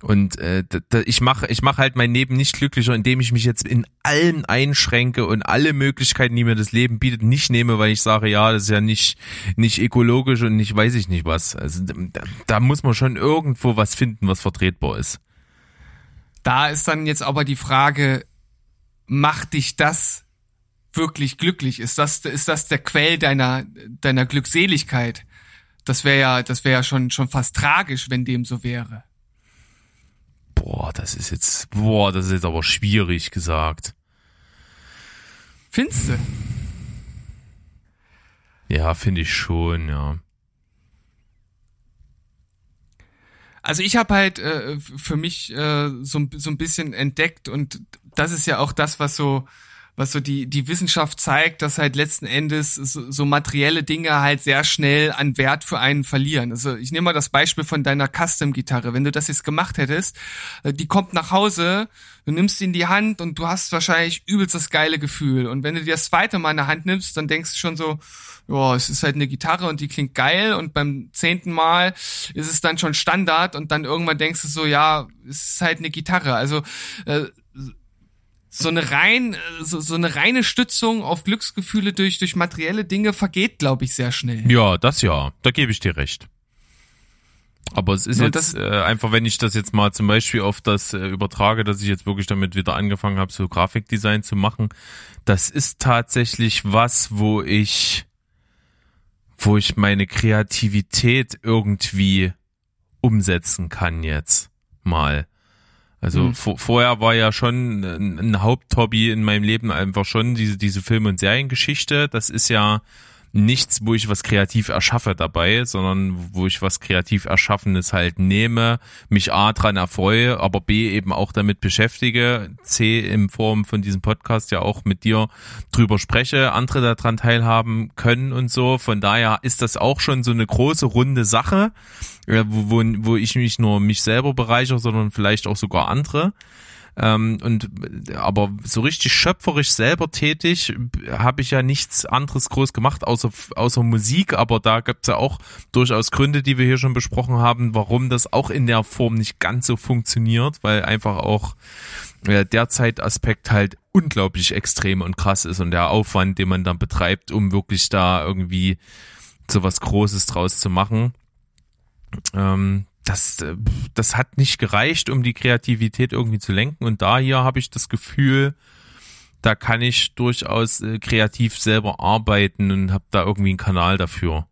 Und äh, da, ich mache ich mach halt mein Leben nicht glücklicher, indem ich mich jetzt in allen einschränke und alle Möglichkeiten, die mir das Leben bietet, nicht nehme, weil ich sage, ja, das ist ja nicht nicht ökologisch und nicht weiß ich nicht was. Also da, da muss man schon irgendwo was finden, was vertretbar ist. Da ist dann jetzt aber die Frage, macht dich das wirklich glücklich? Ist das, ist das der Quell deiner, deiner Glückseligkeit? Das wäre ja, das wäre ja schon, schon fast tragisch, wenn dem so wäre. Boah, das ist jetzt, boah, das ist jetzt aber schwierig gesagt. Findest du? Ja, finde ich schon, ja. Also ich habe halt äh, für mich äh, so, so ein bisschen entdeckt und das ist ja auch das, was so was so die die Wissenschaft zeigt, dass halt letzten Endes so, so materielle Dinge halt sehr schnell an Wert für einen verlieren. Also ich nehme mal das Beispiel von deiner Custom-Gitarre. Wenn du das jetzt gemacht hättest, äh, die kommt nach Hause, du nimmst sie in die Hand und du hast wahrscheinlich übelst das geile Gefühl. Und wenn du dir das zweite Mal in der Hand nimmst, dann denkst du schon so, ja, es ist halt eine Gitarre und die klingt geil und beim zehnten Mal ist es dann schon Standard und dann irgendwann denkst du so, ja, es ist halt eine Gitarre. Also äh, so eine rein so, so eine reine Stützung auf Glücksgefühle durch durch materielle Dinge vergeht, glaube ich, sehr schnell. Ja, das ja, da gebe ich dir recht. Aber es ist ja, jetzt äh, einfach, wenn ich das jetzt mal zum Beispiel auf das äh, übertrage, dass ich jetzt wirklich damit wieder angefangen habe, so Grafikdesign zu machen, das ist tatsächlich was, wo ich wo ich meine Kreativität irgendwie umsetzen kann jetzt mal. Also mhm. vor, vorher war ja schon ein, ein Haupthobby in meinem Leben einfach schon diese, diese Film- und Seriengeschichte. Das ist ja nichts, wo ich was kreativ erschaffe dabei, sondern wo ich was kreativ Erschaffenes halt nehme, mich A dran erfreue, aber B eben auch damit beschäftige, C in Form von diesem Podcast ja auch mit dir drüber spreche, andere daran teilhaben können und so. Von daher ist das auch schon so eine große runde Sache, äh, wo, wo, wo ich mich nur mich selber bereichere, sondern vielleicht auch sogar andere. Ähm, und aber so richtig schöpferisch selber tätig habe ich ja nichts anderes groß gemacht, außer, außer Musik, aber da gibt's ja auch durchaus Gründe, die wir hier schon besprochen haben, warum das auch in der Form nicht ganz so funktioniert, weil einfach auch äh, der Zeitaspekt halt unglaublich extrem und krass ist und der Aufwand, den man dann betreibt, um wirklich da irgendwie so was Großes draus zu machen. Ähm, das, äh, das hat nicht gereicht, um die Kreativität irgendwie zu lenken. Und da hier habe ich das Gefühl, da kann ich durchaus äh, kreativ selber arbeiten und habe da irgendwie einen Kanal dafür.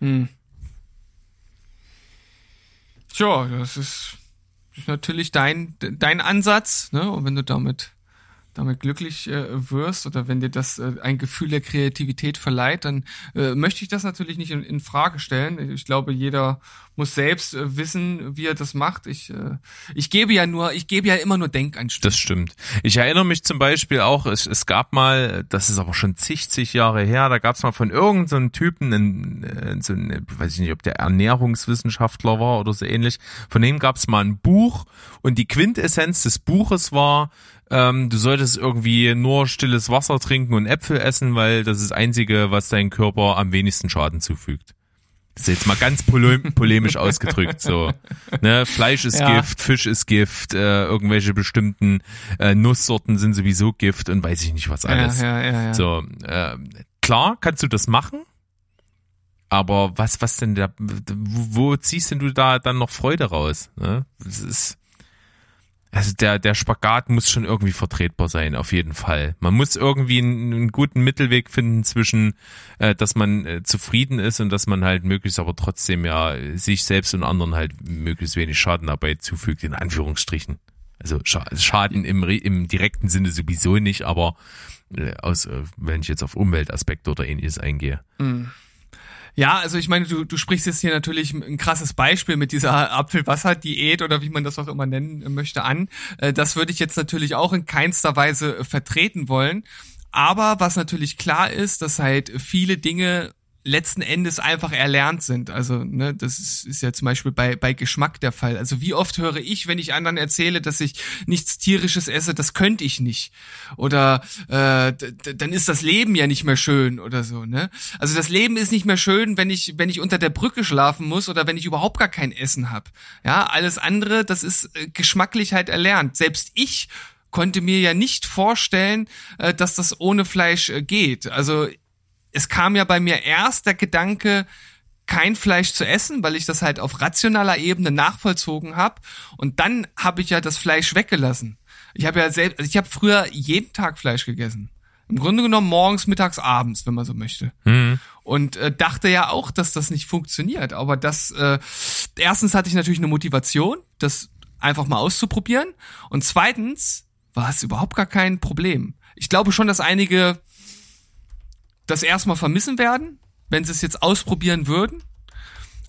Hm. Tja, das ist, ist natürlich dein, dein Ansatz, ne? Und wenn du damit damit glücklich äh, wirst oder wenn dir das äh, ein Gefühl der Kreativität verleiht, dann äh, möchte ich das natürlich nicht in, in Frage stellen. Ich glaube, jeder muss selbst äh, wissen, wie er das macht. Ich, äh, ich gebe ja nur, ich gebe ja immer nur Denkanstöße. Das stimmt. Ich erinnere mich zum Beispiel auch, es, es gab mal, das ist aber schon zig, zig Jahre her, da gab es mal von irgendeinem so Typen, einen, äh, so einen, weiß ich nicht, ob der Ernährungswissenschaftler war oder so ähnlich, von dem gab es mal ein Buch und die Quintessenz des Buches war, ähm, du solltest irgendwie nur stilles Wasser trinken und Äpfel essen, weil das ist das Einzige, was dein Körper am wenigsten Schaden zufügt. Das ist jetzt mal ganz (laughs) polemisch ausgedrückt. So, ne, Fleisch ist ja. Gift, Fisch ist Gift, äh, irgendwelche bestimmten äh, Nusssorten sind sowieso Gift und weiß ich nicht was alles. Ja, ja, ja, ja. So, äh, klar kannst du das machen, aber was, was denn da, wo ziehst denn du da dann noch Freude raus? Ne? Das ist also der, der Spagat muss schon irgendwie vertretbar sein, auf jeden Fall. Man muss irgendwie einen, einen guten Mittelweg finden zwischen, äh, dass man äh, zufrieden ist und dass man halt möglichst aber trotzdem ja sich selbst und anderen halt möglichst wenig Schaden dabei zufügt, in Anführungsstrichen. Also Schaden im, im direkten Sinne sowieso nicht, aber äh, aus, äh, wenn ich jetzt auf Umweltaspekte oder ähnliches eingehe. Mhm. Ja, also ich meine, du, du sprichst jetzt hier natürlich ein krasses Beispiel mit dieser Apfelwasser-Diät oder wie man das auch immer nennen möchte an. Äh, das würde ich jetzt natürlich auch in keinster Weise vertreten wollen. Aber was natürlich klar ist, dass halt viele Dinge letzten Endes einfach erlernt sind. Also, ne, das ist, ist ja zum Beispiel bei, bei Geschmack der Fall. Also wie oft höre ich, wenn ich anderen erzähle, dass ich nichts Tierisches esse, das könnte ich nicht. Oder äh, dann ist das Leben ja nicht mehr schön oder so, ne? Also das Leben ist nicht mehr schön, wenn ich, wenn ich unter der Brücke schlafen muss oder wenn ich überhaupt gar kein Essen habe. Ja, alles andere, das ist äh, geschmacklich halt erlernt. Selbst ich konnte mir ja nicht vorstellen, äh, dass das ohne Fleisch äh, geht. Also es kam ja bei mir erst der Gedanke, kein Fleisch zu essen, weil ich das halt auf rationaler Ebene nachvollzogen habe. Und dann habe ich ja das Fleisch weggelassen. Ich habe ja selbst, also ich habe früher jeden Tag Fleisch gegessen. Im Grunde genommen morgens, mittags, abends, wenn man so möchte. Mhm. Und äh, dachte ja auch, dass das nicht funktioniert. Aber das, äh, erstens hatte ich natürlich eine Motivation, das einfach mal auszuprobieren. Und zweitens war es überhaupt gar kein Problem. Ich glaube schon, dass einige das erstmal vermissen werden, wenn sie es jetzt ausprobieren würden.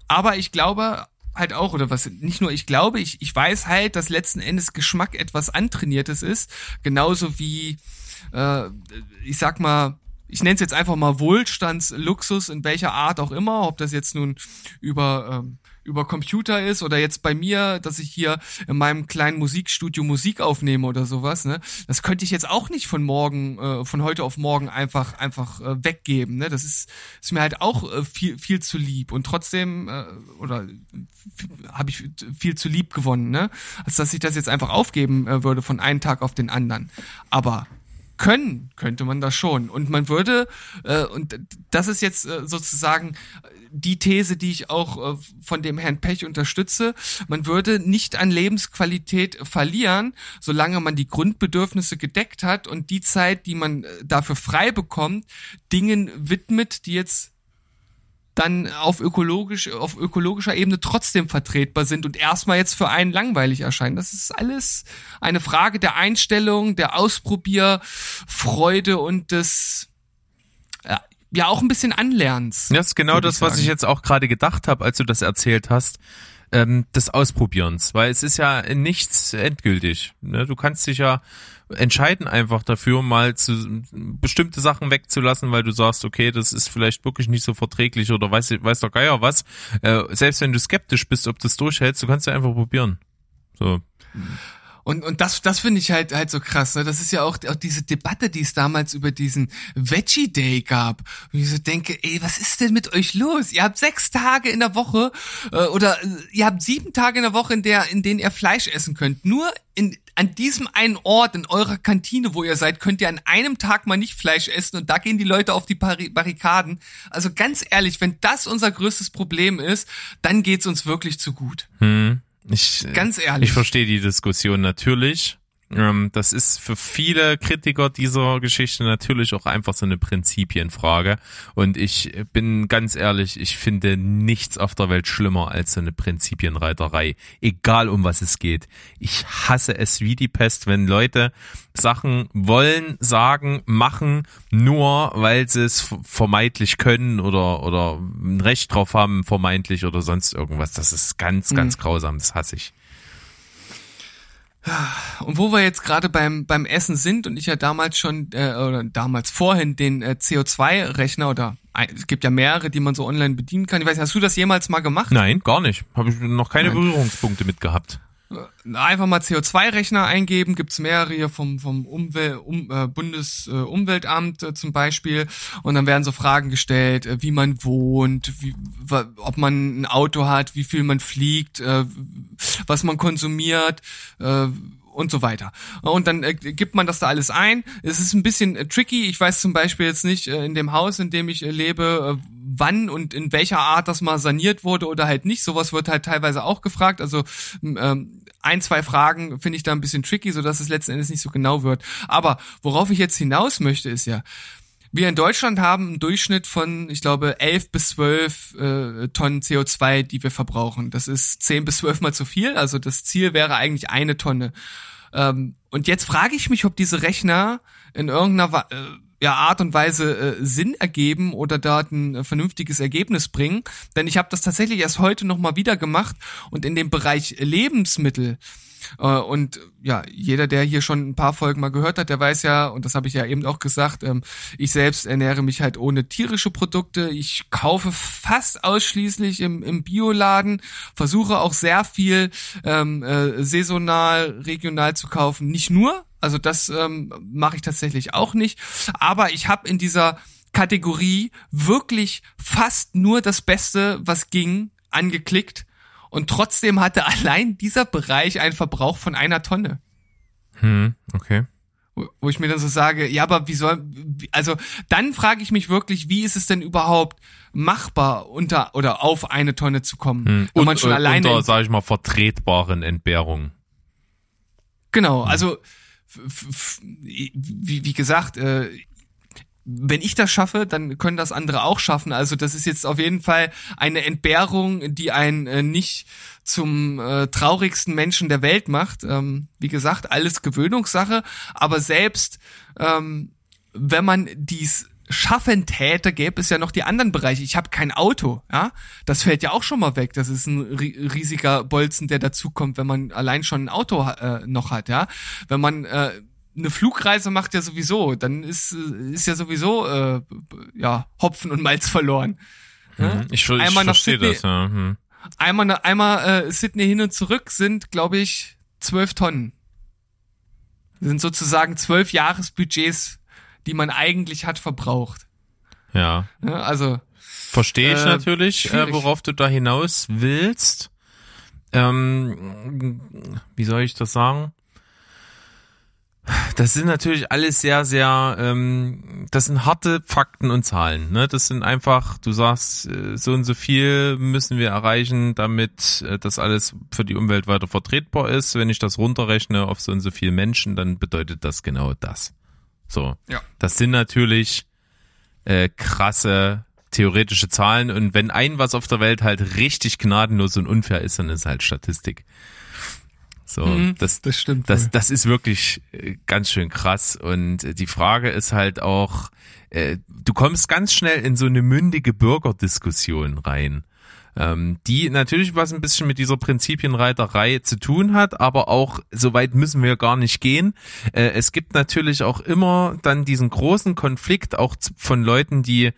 Aber ich glaube halt auch, oder was, nicht nur ich glaube, ich, ich weiß halt, dass letzten Endes Geschmack etwas Antrainiertes ist. Genauso wie, äh, ich sag mal, ich nenne es jetzt einfach mal Wohlstandsluxus in welcher Art auch immer, ob das jetzt nun über ähm, über Computer ist oder jetzt bei mir, dass ich hier in meinem kleinen Musikstudio Musik aufnehme oder sowas, ne? Das könnte ich jetzt auch nicht von morgen, äh, von heute auf morgen einfach einfach äh, weggeben, ne? Das ist ist mir halt auch äh, viel viel zu lieb und trotzdem äh, oder habe ich viel zu lieb gewonnen, ne? Als dass ich das jetzt einfach aufgeben äh, würde von einem Tag auf den anderen. Aber können könnte man das schon und man würde äh, und das ist jetzt äh, sozusagen die These, die ich auch äh, von dem Herrn Pech unterstütze. Man würde nicht an Lebensqualität verlieren, solange man die Grundbedürfnisse gedeckt hat und die Zeit, die man äh, dafür frei bekommt, Dingen widmet, die jetzt dann auf ökologisch, auf ökologischer Ebene trotzdem vertretbar sind und erstmal jetzt für einen langweilig erscheinen. Das ist alles eine Frage der Einstellung, der Ausprobierfreude und des ja auch ein bisschen Anlernens. Das ist genau das, was ich jetzt auch gerade gedacht habe, als du das erzählt hast, ähm, des Ausprobierens, weil es ist ja nichts endgültig. Ne? Du kannst dich ja entscheiden einfach dafür, mal zu bestimmte Sachen wegzulassen, weil du sagst, okay, das ist vielleicht wirklich nicht so verträglich oder weiß, weiß der Geier was. Äh, selbst wenn du skeptisch bist, ob das durchhältst, du kannst ja einfach probieren. So. Und, und das, das finde ich halt, halt so krass. Ne? Das ist ja auch, auch diese Debatte, die es damals über diesen Veggie Day gab. Und ich so denke, ey, was ist denn mit euch los? Ihr habt sechs Tage in der Woche äh, oder äh, ihr habt sieben Tage in der Woche, in der, in denen ihr Fleisch essen könnt. Nur in, an diesem einen Ort in eurer Kantine, wo ihr seid, könnt ihr an einem Tag mal nicht Fleisch essen und da gehen die Leute auf die Barrikaden. Also ganz ehrlich, wenn das unser größtes Problem ist, dann geht's uns wirklich zu gut. Hm. Ich, Ganz ehrlich. Ich verstehe die Diskussion natürlich. Ähm, das ist für viele Kritiker dieser Geschichte natürlich auch einfach so eine Prinzipienfrage. Und ich bin ganz ehrlich, ich finde nichts auf der Welt schlimmer als so eine Prinzipienreiterei. Egal um was es geht. Ich hasse es wie die Pest, wenn Leute Sachen wollen, sagen, machen, nur weil sie es vermeintlich können oder, oder ein Recht drauf haben, vermeintlich oder sonst irgendwas. Das ist ganz, ganz mhm. grausam. Das hasse ich. Und wo wir jetzt gerade beim beim Essen sind und ich ja damals schon äh, oder damals vorhin den äh, CO2-Rechner oder äh, es gibt ja mehrere, die man so online bedienen kann. Ich weiß, hast du das jemals mal gemacht? Nein, gar nicht. Habe ich noch keine Nein. Berührungspunkte mit gehabt. Äh, einfach mal CO2-Rechner eingeben, gibt's mehrere hier vom, vom Umwel um, äh, Bundesumweltamt äh, zum Beispiel. Und dann werden so Fragen gestellt, äh, wie man wohnt, wie, ob man ein Auto hat, wie viel man fliegt, äh, was man konsumiert, äh, und so weiter. Und dann äh, gibt man das da alles ein. Es ist ein bisschen äh, tricky. Ich weiß zum Beispiel jetzt nicht äh, in dem Haus, in dem ich äh, lebe, äh, wann und in welcher Art das mal saniert wurde oder halt nicht. Sowas wird halt teilweise auch gefragt. Also ähm, ein, zwei Fragen finde ich da ein bisschen tricky, so dass es letzten Endes nicht so genau wird. Aber worauf ich jetzt hinaus möchte, ist ja, wir in Deutschland haben einen Durchschnitt von, ich glaube, 11 bis 12 äh, Tonnen CO2, die wir verbrauchen. Das ist 10 bis 12 mal zu viel. Also das Ziel wäre eigentlich eine Tonne. Ähm, und jetzt frage ich mich, ob diese Rechner in irgendeiner äh, ja, Art und Weise äh, Sinn ergeben oder dort ein äh, vernünftiges Ergebnis bringen. Denn ich habe das tatsächlich erst heute nochmal wieder gemacht und in dem Bereich Lebensmittel und ja, jeder, der hier schon ein paar Folgen mal gehört hat, der weiß ja, und das habe ich ja eben auch gesagt, ähm, ich selbst ernähre mich halt ohne tierische Produkte. Ich kaufe fast ausschließlich im, im Bioladen, versuche auch sehr viel ähm, äh, saisonal, regional zu kaufen. Nicht nur, also das ähm, mache ich tatsächlich auch nicht, aber ich habe in dieser Kategorie wirklich fast nur das Beste, was ging, angeklickt und trotzdem hatte allein dieser Bereich einen Verbrauch von einer Tonne. Hm, okay. Wo, ich mir dann so sage, ja, aber wie soll, also dann frage ich mich wirklich, wie ist es denn überhaupt machbar unter oder auf eine Tonne zu kommen? Hm. Und, man schon alleine unter, sag ich mal, vertretbaren Entbehrungen. Genau, also wie, wie gesagt, äh, wenn ich das schaffe, dann können das andere auch schaffen. Also das ist jetzt auf jeden Fall eine Entbehrung, die einen äh, nicht zum äh, traurigsten Menschen der Welt macht. Ähm, wie gesagt, alles Gewöhnungssache. Aber selbst ähm, wenn man dies schaffen täte, gäbe es ja noch die anderen Bereiche. Ich habe kein Auto, ja, das fällt ja auch schon mal weg. Das ist ein riesiger Bolzen, der dazukommt, wenn man allein schon ein Auto äh, noch hat, ja. Wenn man äh, eine Flugreise macht ja sowieso, dann ist, ist ja sowieso äh, ja Hopfen und Malz verloren. Mhm. Ich, ich, einmal verstehe das. Ja. Mhm. Einmal, einmal äh, Sydney hin und zurück sind, glaube ich, zwölf Tonnen. Das sind sozusagen zwölf Jahresbudgets, die man eigentlich hat verbraucht. Ja. ja also verstehe ich äh, natürlich, äh, worauf du da hinaus willst. Ähm, wie soll ich das sagen? Das sind natürlich alles sehr, sehr, ähm, das sind harte Fakten und Zahlen. Ne? Das sind einfach, du sagst, äh, so und so viel müssen wir erreichen, damit äh, das alles für die Umwelt weiter vertretbar ist. Wenn ich das runterrechne auf so und so viele Menschen, dann bedeutet das genau das. So. Ja. Das sind natürlich äh, krasse theoretische Zahlen und wenn ein was auf der Welt halt richtig gnadenlos und unfair ist, dann ist halt Statistik. So, mhm, das, das stimmt. Das, das ist wirklich äh, ganz schön krass. Und äh, die Frage ist halt auch, äh, du kommst ganz schnell in so eine mündige Bürgerdiskussion rein ähm, die natürlich was ein bisschen mit dieser Prinzipienreiterei zu tun hat, aber auch so weit müssen wir gar nicht gehen. Äh, es gibt natürlich auch immer dann diesen großen Konflikt auch von Leuten, die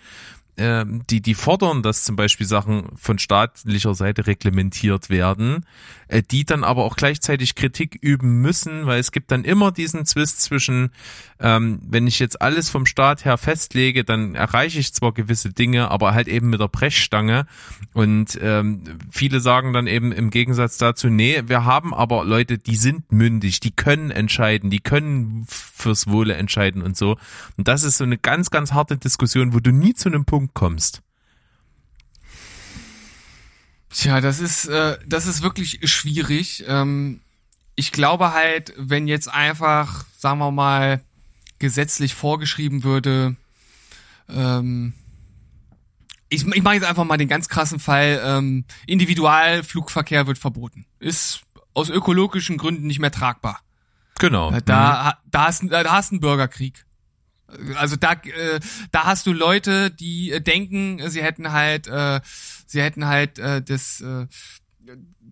ähm, die, die fordern, dass zum Beispiel Sachen von staatlicher Seite reglementiert werden, äh, die dann aber auch gleichzeitig Kritik üben müssen, weil es gibt dann immer diesen Zwist zwischen, ähm, wenn ich jetzt alles vom Staat her festlege, dann erreiche ich zwar gewisse Dinge, aber halt eben mit der Brechstange. Und ähm, viele sagen dann eben im Gegensatz dazu, nee, wir haben aber Leute, die sind mündig, die können entscheiden, die können fürs Wohle entscheiden und so. Und das ist so eine ganz, ganz harte Diskussion, wo du nie zu einem Punkt kommst. Tja, das ist, äh, das ist wirklich schwierig. Ähm, ich glaube halt, wenn jetzt einfach, sagen wir mal, gesetzlich vorgeschrieben würde, ähm, ich, ich mache jetzt einfach mal den ganz krassen Fall, ähm, Individualflugverkehr wird verboten. Ist aus ökologischen Gründen nicht mehr tragbar. Genau. Da, mhm. da, hast, da hast du einen Bürgerkrieg. Also da, äh, da hast du Leute, die äh, denken, sie hätten halt, äh, sie hätten halt äh, das, äh,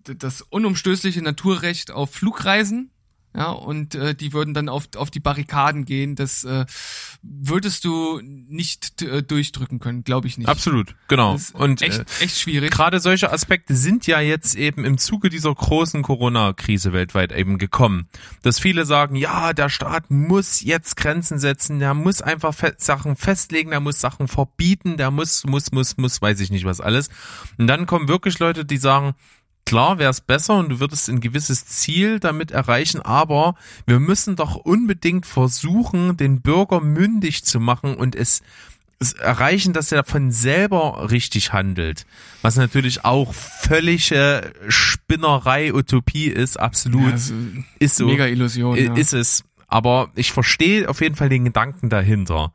das unumstößliche Naturrecht auf Flugreisen ja, und äh, die würden dann auf, auf die Barrikaden gehen. Das äh, würdest du nicht äh, durchdrücken können, glaube ich nicht. Absolut, genau. und echt, äh, echt schwierig. Gerade solche Aspekte sind ja jetzt eben im Zuge dieser großen Corona-Krise weltweit eben gekommen. Dass viele sagen, ja, der Staat muss jetzt Grenzen setzen, der muss einfach fe Sachen festlegen, der muss Sachen verbieten, der muss, muss, muss, muss, weiß ich nicht was alles. Und dann kommen wirklich Leute, die sagen, Klar wäre es besser und du würdest ein gewisses Ziel damit erreichen, aber wir müssen doch unbedingt versuchen, den Bürger mündig zu machen und es erreichen, dass er von selber richtig handelt. Was natürlich auch völlige Spinnerei, Utopie ist, absolut. Ja, ist so. Mega Illusion. Ja. Ist es. Aber ich verstehe auf jeden Fall den Gedanken dahinter.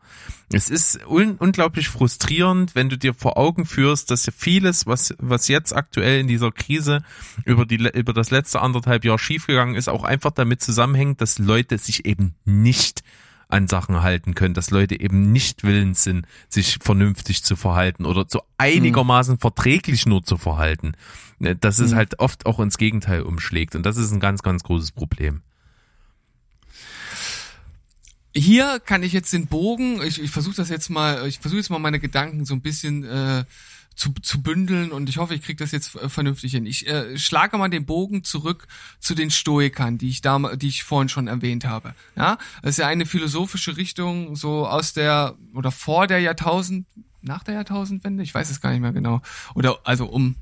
Es ist un unglaublich frustrierend, wenn du dir vor Augen führst, dass ja vieles, was, was jetzt aktuell in dieser Krise über die, über das letzte anderthalb Jahr schiefgegangen ist, auch einfach damit zusammenhängt, dass Leute sich eben nicht an Sachen halten können, dass Leute eben nicht willens sind, sich vernünftig zu verhalten oder so einigermaßen verträglich nur zu verhalten. Dass es mhm. halt oft auch ins Gegenteil umschlägt und das ist ein ganz, ganz großes Problem hier kann ich jetzt den Bogen, ich, ich versuche das jetzt mal, ich versuche jetzt mal meine Gedanken so ein bisschen äh, zu, zu bündeln und ich hoffe, ich kriege das jetzt äh, vernünftig hin. Ich äh, schlage mal den Bogen zurück zu den Stoikern, die ich da, die ich vorhin schon erwähnt habe. Ja, das ist ja eine philosophische Richtung, so aus der oder vor der Jahrtausend, nach der Jahrtausendwende, ich weiß es gar nicht mehr genau, oder also um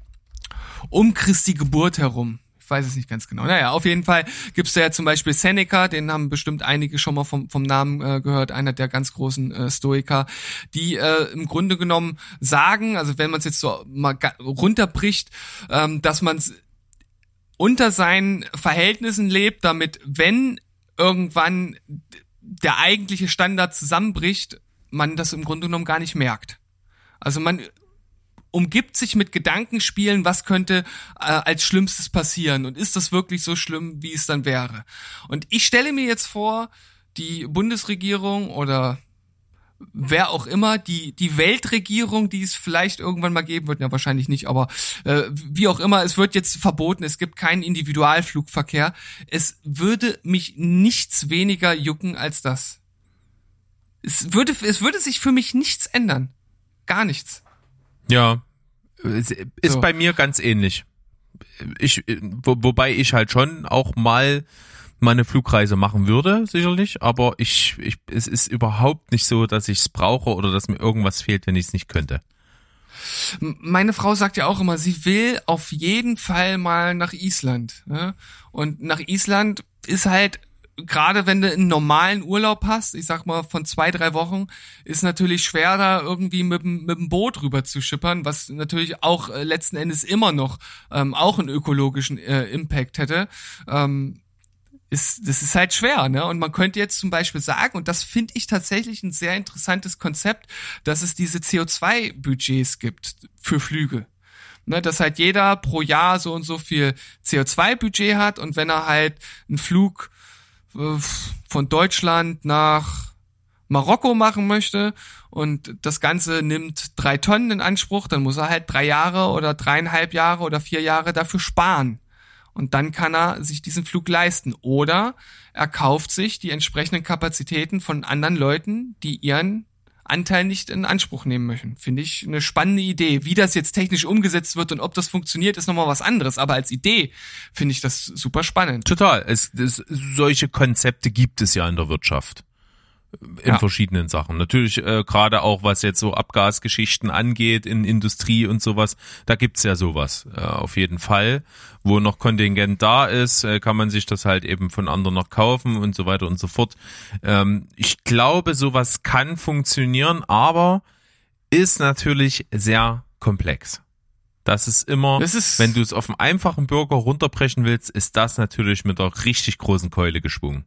um Christi Geburt herum weiß es nicht ganz genau. Naja, auf jeden Fall gibt's da ja zum Beispiel Seneca, den haben bestimmt einige schon mal vom, vom Namen äh, gehört, einer der ganz großen äh, Stoiker, die äh, im Grunde genommen sagen, also wenn man es jetzt so mal runterbricht, ähm, dass man unter seinen Verhältnissen lebt, damit wenn irgendwann der eigentliche Standard zusammenbricht, man das im Grunde genommen gar nicht merkt. Also man umgibt sich mit Gedankenspielen, was könnte äh, als Schlimmstes passieren und ist das wirklich so schlimm, wie es dann wäre. Und ich stelle mir jetzt vor, die Bundesregierung oder wer auch immer, die, die Weltregierung, die es vielleicht irgendwann mal geben wird, ja wahrscheinlich nicht, aber äh, wie auch immer, es wird jetzt verboten, es gibt keinen Individualflugverkehr. Es würde mich nichts weniger jucken als das. Es würde, es würde sich für mich nichts ändern. Gar nichts. Ja, ist so. bei mir ganz ähnlich. Ich, wo, wobei ich halt schon auch mal meine Flugreise machen würde, sicherlich, aber ich, ich, es ist überhaupt nicht so, dass ich es brauche oder dass mir irgendwas fehlt, wenn ich es nicht könnte. Meine Frau sagt ja auch immer, sie will auf jeden Fall mal nach Island. Ne? Und nach Island ist halt gerade wenn du einen normalen Urlaub hast, ich sag mal von zwei, drei Wochen, ist natürlich schwer da irgendwie mit, mit dem Boot rüber zu schippern, was natürlich auch äh, letzten Endes immer noch ähm, auch einen ökologischen äh, Impact hätte. Ähm, ist, das ist halt schwer, ne? Und man könnte jetzt zum Beispiel sagen, und das finde ich tatsächlich ein sehr interessantes Konzept, dass es diese CO2-Budgets gibt für Flüge. Ne, dass halt jeder pro Jahr so und so viel CO2-Budget hat und wenn er halt einen Flug von Deutschland nach Marokko machen möchte und das Ganze nimmt drei Tonnen in Anspruch, dann muss er halt drei Jahre oder dreieinhalb Jahre oder vier Jahre dafür sparen. Und dann kann er sich diesen Flug leisten. Oder er kauft sich die entsprechenden Kapazitäten von anderen Leuten, die ihren Anteil nicht in Anspruch nehmen möchten. Finde ich eine spannende Idee. Wie das jetzt technisch umgesetzt wird und ob das funktioniert, ist nochmal was anderes. Aber als Idee finde ich das super spannend. Total. Es, es, solche Konzepte gibt es ja in der Wirtschaft in ja. verschiedenen Sachen. Natürlich äh, gerade auch was jetzt so Abgasgeschichten angeht in Industrie und sowas, da gibt's ja sowas äh, auf jeden Fall. Wo noch Kontingent da ist, äh, kann man sich das halt eben von anderen noch kaufen und so weiter und so fort. Ähm, ich glaube, sowas kann funktionieren, aber ist natürlich sehr komplex. Das ist immer, Das ist- wenn du es auf einen einfachen Bürger runterbrechen willst, ist das natürlich mit der richtig großen Keule geschwungen.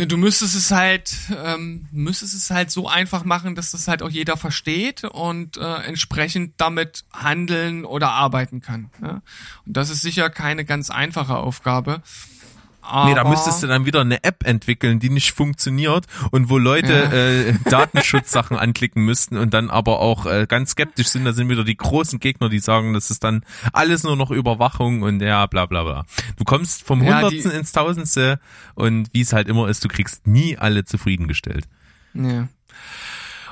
Ne, Du müsstest es halt, ähm, müsstest es halt so einfach machen, dass das halt auch jeder versteht und äh, entsprechend damit handeln oder arbeiten kann. Ne? Und das ist sicher keine ganz einfache Aufgabe. Aber, Nee, da müsstest du dann wieder eine App entwickeln, die nicht funktioniert und wo Leute Ja. äh, (laughs) Datenschutzsachen anklicken müssten und dann aber auch äh, ganz skeptisch sind. Da sind wieder die großen Gegner, die sagen, das ist dann alles nur noch Überwachung und ja, bla bla bla. Du kommst vom Ja, Hundertsten ins Tausendste und wie es halt immer ist, du kriegst nie alle zufriedengestellt. Ja.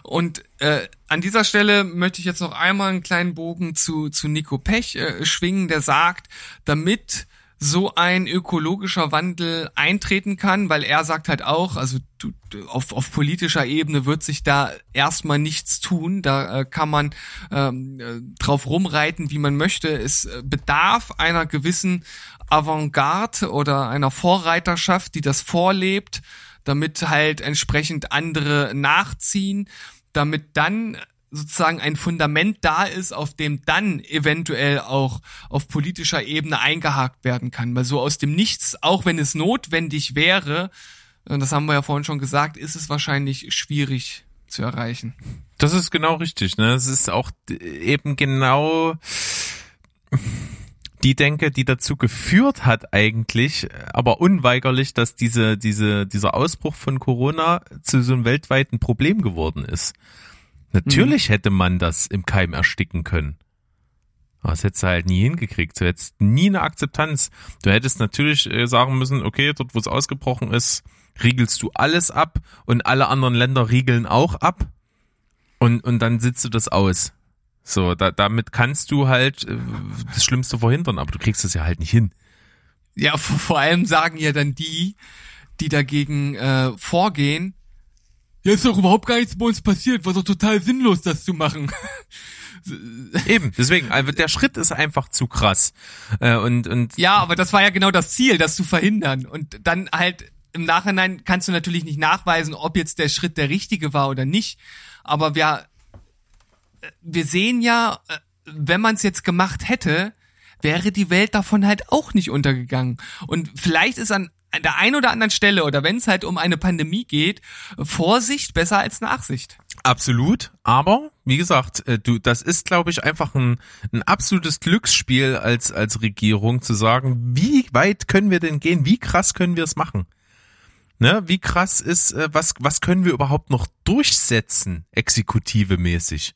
Und äh, an dieser Stelle möchte ich jetzt noch einmal einen kleinen Bogen zu, zu Nico Pech äh, schwingen, der sagt, damit so ein ökologischer Wandel eintreten kann, weil er sagt halt auch, also du, du, auf, auf politischer Ebene wird sich da erstmal nichts tun, da äh, kann man ähm, äh, drauf rumreiten, wie man möchte. Es äh, bedarf einer gewissen Avantgarde oder einer Vorreiterschaft, die das vorlebt, damit halt entsprechend andere nachziehen, damit dann sozusagen ein Fundament da ist, auf dem dann eventuell auch auf politischer Ebene eingehakt werden kann. Weil so aus dem Nichts, auch wenn es notwendig wäre, und das haben wir ja vorhin schon gesagt, ist es wahrscheinlich schwierig zu erreichen. Das ist genau richtig. Ne? Es ist auch eben genau die Denke, die dazu geführt hat eigentlich, aber unweigerlich, dass diese, diese, dieser Ausbruch von Corona zu so einem weltweiten Problem geworden ist. Natürlich hätte man das im Keim ersticken können. Aber das hättest du halt nie hingekriegt. Du hättest nie eine Akzeptanz. Du hättest natürlich äh, sagen müssen, okay, dort wo es ausgebrochen ist, riegelst du alles ab und alle anderen Länder riegeln auch ab. Und, und dann sitzt du das aus. So, da, damit kannst du halt äh, das Schlimmste verhindern, aber du kriegst es ja halt nicht hin. Ja, vor, vor allem sagen ja dann die, die dagegen äh, vorgehen, ja, ist doch überhaupt gar nichts bei uns passiert, war doch total sinnlos, das zu machen. (laughs) Eben, deswegen, also der Schritt ist einfach zu krass. Äh, und, und Ja, aber das war ja genau das Ziel, das zu verhindern. Und dann halt im Nachhinein kannst du natürlich nicht nachweisen, ob jetzt der Schritt der richtige war oder nicht. Aber wir, äh, wir sehen ja, äh, wenn man es jetzt gemacht hätte, wäre die Welt davon halt auch nicht untergegangen. Und vielleicht ist an an der einen oder anderen Stelle oder wenn es halt um eine Pandemie geht, Vorsicht besser als Nachsicht. Absolut, aber wie gesagt, äh, du, das ist, glaube ich, einfach ein, ein absolutes Glücksspiel als als Regierung zu sagen, wie weit können wir denn gehen, wie krass können wir es machen, ne? Wie krass ist, äh, was was können wir überhaupt noch durchsetzen, exekutive mäßig?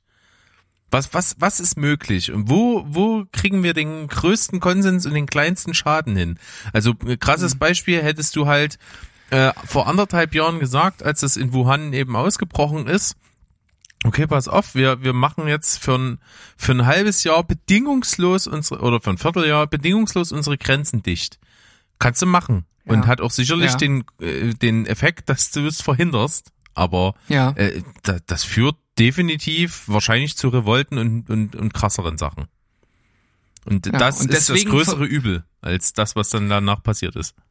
Was was was ist möglich und wo wo kriegen wir den größten Konsens und den kleinsten Schaden hin? Also äh, krasses Beispiel hättest du halt äh, vor anderthalb Jahren gesagt, als das in Wuhan eben ausgebrochen ist. Okay, pass auf, wir, wir machen jetzt für ein, für ein halbes Jahr bedingungslos unsere, oder für ein Vierteljahr bedingungslos unsere Grenzen dicht. Kannst du machen. Und Ja. hat auch sicherlich Ja. den, äh, den Effekt, dass du es verhinderst. Aber Ja. äh, da, das führt definitiv wahrscheinlich zu Revolten und, und, und krasseren Sachen. Und Ja, das und ist das größere Übel als das, was dann danach passiert ist. (laughs)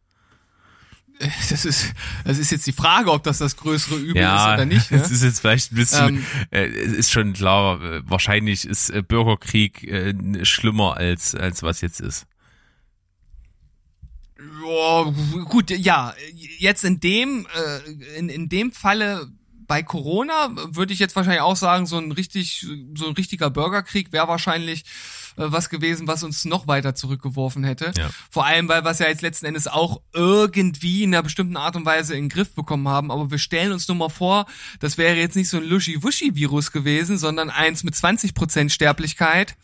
Das ist, das ist jetzt die Frage, ob das das größere Übel ist Ja, oder nicht. (laughs) Ne? es ist jetzt vielleicht ein bisschen, Ähm, äh, es ist schon klar, äh, wahrscheinlich ist äh, Bürgerkrieg schlimmer als, als was jetzt ist. Ja, gut, ja, jetzt in dem, in, in dem Falle bei Corona würde ich jetzt wahrscheinlich auch sagen, so ein richtig, so ein richtiger Bürgerkrieg wäre wahrscheinlich äh, was gewesen, was uns noch weiter zurückgeworfen hätte. Ja. Vor allem, weil wir es ja jetzt letzten Endes auch irgendwie in einer bestimmten Art und Weise in den Griff bekommen haben. Aber wir stellen uns nur mal vor, das wäre jetzt nicht so ein Luschi-Wuschi-Virus gewesen, sondern eins mit 20% Sterblichkeit.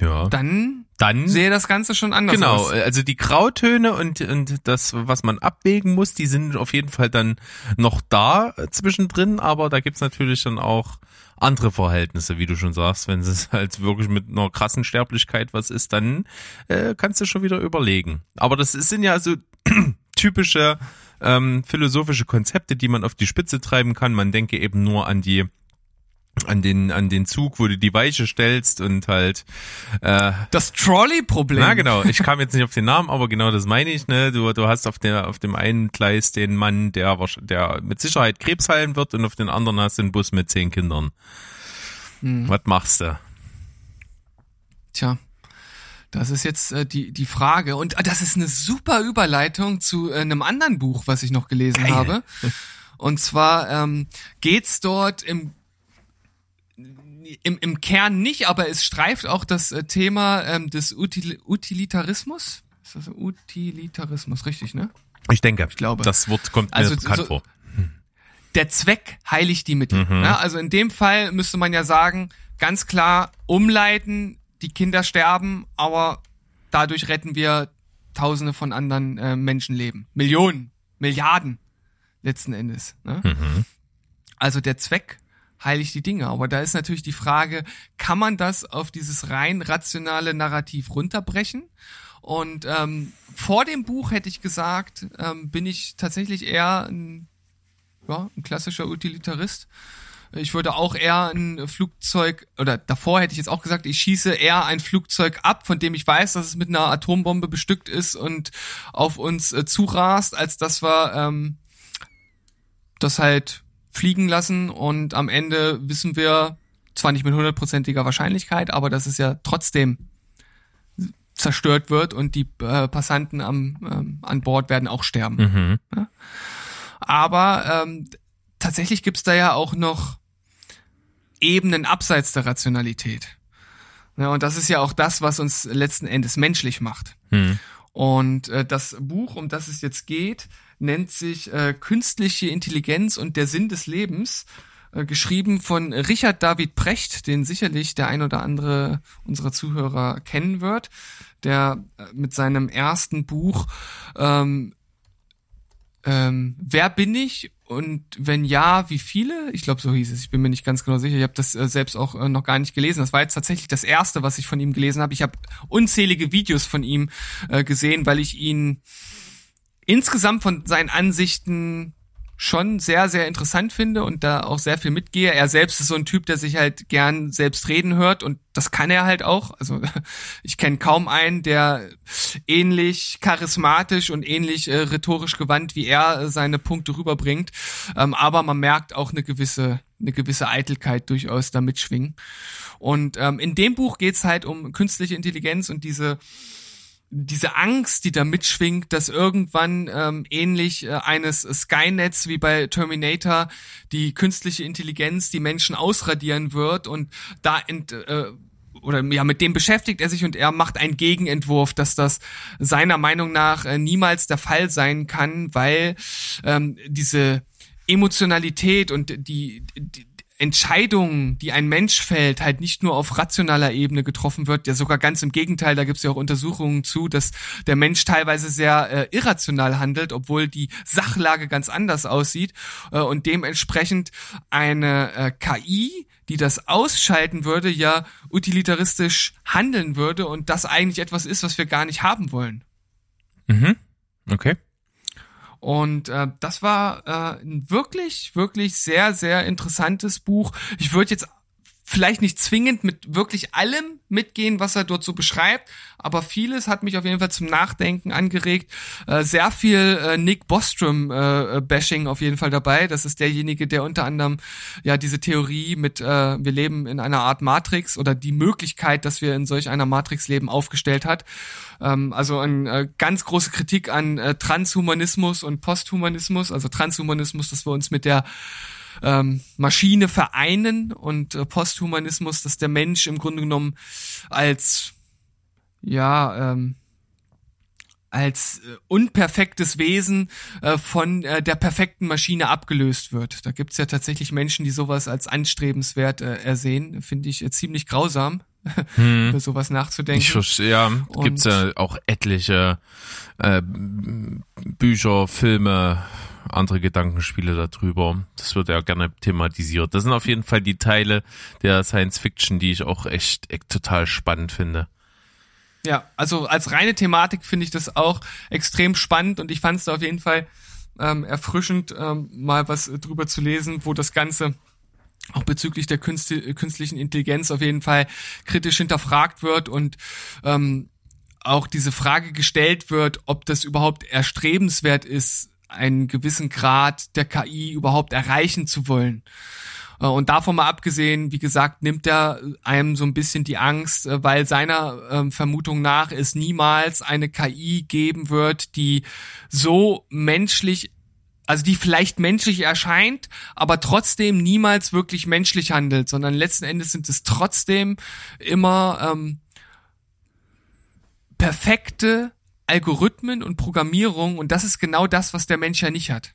Ja. Dann Dann sehe das Ganze schon anders Genau, aus. also die Grautöne und, und das, was man abwägen muss, die sind auf jeden Fall dann noch da zwischendrin, aber da gibt's natürlich dann auch andere Verhältnisse, wie du schon sagst. Wenn es (laughs) halt wirklich mit einer krassen Sterblichkeit was ist, dann äh, kannst du schon wieder überlegen. Aber das sind ja so (clears throat) typische ähm, philosophische Konzepte, die man auf die Spitze treiben kann. Man denke eben nur an die an den an den Zug, wo du die Weiche stellst und halt äh, Das Trolley-Problem. na genau, ich kam jetzt nicht auf den Namen, aber genau das meine ich, ne? Du, du hast auf der auf dem einen Gleis den Mann, der der mit Sicherheit Krebs heilen wird und auf den anderen hast du einen Bus mit zehn Kindern. Hm. Was machst du? Tja, das ist jetzt äh, die, die Frage. Und äh, das ist eine super Überleitung zu äh, einem anderen Buch, was ich noch gelesen Geil. habe. (laughs) Und zwar ähm, geht's dort im im, im Kern nicht, aber es streift auch das äh, Thema ähm, des Util Utilitarismus. Ist das Utilitarismus, richtig, ne? Ich denke, ich glaube. das Wort kommt mir Also bekannt so- vor. der Zweck heiligt die Mittel. Mhm. Ja, also in dem Fall müsste man ja sagen, ganz klar umleiten, die Kinder sterben, aber dadurch retten wir Tausende von anderen äh, Menschenleben. Millionen, Milliarden letzten Endes. Ne? Mhm. Also der Zweck heiligt die Dinge. Aber da ist natürlich die Frage, kann man das auf dieses rein rationale Narrativ runterbrechen? Und ähm, vor dem Buch hätte ich gesagt, ähm, bin ich tatsächlich eher ein ja, ein klassischer Utilitarist. Ich würde auch eher ein Flugzeug, oder davor hätte ich jetzt auch gesagt, ich schieße eher ein Flugzeug ab, von dem ich weiß, dass es mit einer Atombombe bestückt ist und auf uns äh, zurast, als dass wir ähm, das halt fliegen lassen und am Ende wissen wir, zwar nicht mit hundertprozentiger Wahrscheinlichkeit, aber dass es ja trotzdem zerstört wird und die äh, Passanten am, ähm, an Bord werden auch sterben. Mhm. Aber ähm, tatsächlich gibt's da ja auch noch Ebenen abseits der Rationalität. Ja, und das ist ja auch das, was uns letzten Endes menschlich macht. Hm. Und äh, das Buch, um das es jetzt geht, nennt sich äh, Künstliche Intelligenz und der Sinn des Lebens, äh, geschrieben von Richard David Precht, den sicherlich der ein oder andere unserer Zuhörer kennen wird, der äh, mit seinem ersten Buch ähm, ähm, Wer bin ich und wenn ja, wie viele? Ich glaube, so hieß es. Ich bin mir nicht ganz genau sicher. Ich habe das äh, selbst auch äh, noch gar nicht gelesen. Das war jetzt tatsächlich das erste, was ich von ihm gelesen habe. Ich habe unzählige Videos von ihm äh, gesehen, weil ich ihn insgesamt von seinen Ansichten schon sehr, sehr interessant finde und da auch sehr viel mitgehe. Er selbst ist so ein Typ, der sich halt gern selbst reden hört und das kann er halt auch. Also (laughs) ich kenne kaum einen, der ähnlich charismatisch und ähnlich äh, rhetorisch gewandt wie er äh, seine Punkte rüberbringt. Ähm, aber man merkt auch eine gewisse, eine gewisse Eitelkeit durchaus da mitschwingen. Und ähm, in dem Buch geht's halt um künstliche Intelligenz und diese diese Angst, die da mitschwingt, dass irgendwann ähm, ähnlich äh, eines Skynets wie bei Terminator die künstliche Intelligenz die Menschen ausradieren wird und da ent, äh, oder ja, mit dem beschäftigt er sich und er macht einen Gegenentwurf, dass das seiner Meinung nach äh, niemals der Fall sein kann, weil ähm, diese Emotionalität und die, die Entscheidungen, die ein Mensch fällt, halt nicht nur auf rationaler Ebene getroffen wird, ja sogar ganz im Gegenteil, da gibt es ja auch Untersuchungen zu, dass der Mensch teilweise sehr äh, irrational handelt, obwohl die Sachlage ganz anders aussieht äh, und dementsprechend eine äh, KI, die das ausschalten würde, ja utilitaristisch handeln würde und das eigentlich etwas ist, was wir gar nicht haben wollen. Mhm. Okay. Und äh, das war äh, ein wirklich, wirklich sehr, sehr interessantes Buch. Ich würde jetzt vielleicht nicht zwingend mit wirklich allem mitgehen, was er dort so beschreibt, aber vieles hat mich auf jeden Fall zum Nachdenken angeregt. Äh, sehr viel äh, Nick Bostrom äh, Bashing auf jeden Fall dabei. Das ist derjenige, der unter anderem ja diese Theorie mit äh, wir leben in einer Art Matrix oder die Möglichkeit, dass wir in solch einer Matrix leben, aufgestellt hat. Ähm, also eine äh, ganz große Kritik an äh, Transhumanismus und Posthumanismus. Also Transhumanismus, dass wir uns mit der ähm, Maschine vereinen und äh, Posthumanismus, dass der Mensch im Grunde genommen als ja ähm, als äh, unperfektes Wesen äh, von äh, der perfekten Maschine abgelöst wird. Da gibt's ja tatsächlich Menschen, die sowas als anstrebenswert äh, ersehen. Finde ich äh, ziemlich grausam, (laughs) über sowas nachzudenken. Ich verstehe, ja, gibt's ja auch etliche äh, Bücher, Filme, andere Gedankenspiele darüber. Das wird ja gerne thematisiert. Das sind auf jeden Fall die Teile der Science Fiction, die ich auch echt, echt total spannend finde. Ja, also als reine Thematik finde ich das auch extrem spannend und ich fand es auf jeden Fall ähm, erfrischend, ähm, mal was drüber zu lesen, wo das Ganze auch bezüglich der Künste, künstlichen Intelligenz auf jeden Fall kritisch hinterfragt wird und ähm, auch diese Frage gestellt wird, ob das überhaupt erstrebenswert ist, einen gewissen Grad der KI überhaupt erreichen zu wollen. Äh, und davon mal abgesehen, wie gesagt, nimmt er einem so ein bisschen die Angst, äh, weil seiner ähm, Vermutung nach es niemals eine KI geben wird, die so menschlich also die vielleicht menschlich erscheint, aber trotzdem niemals wirklich menschlich handelt, sondern letzten Endes sind es trotzdem immer ähm, perfekte Algorithmen und Programmierung und das ist genau das, was der Mensch ja nicht hat.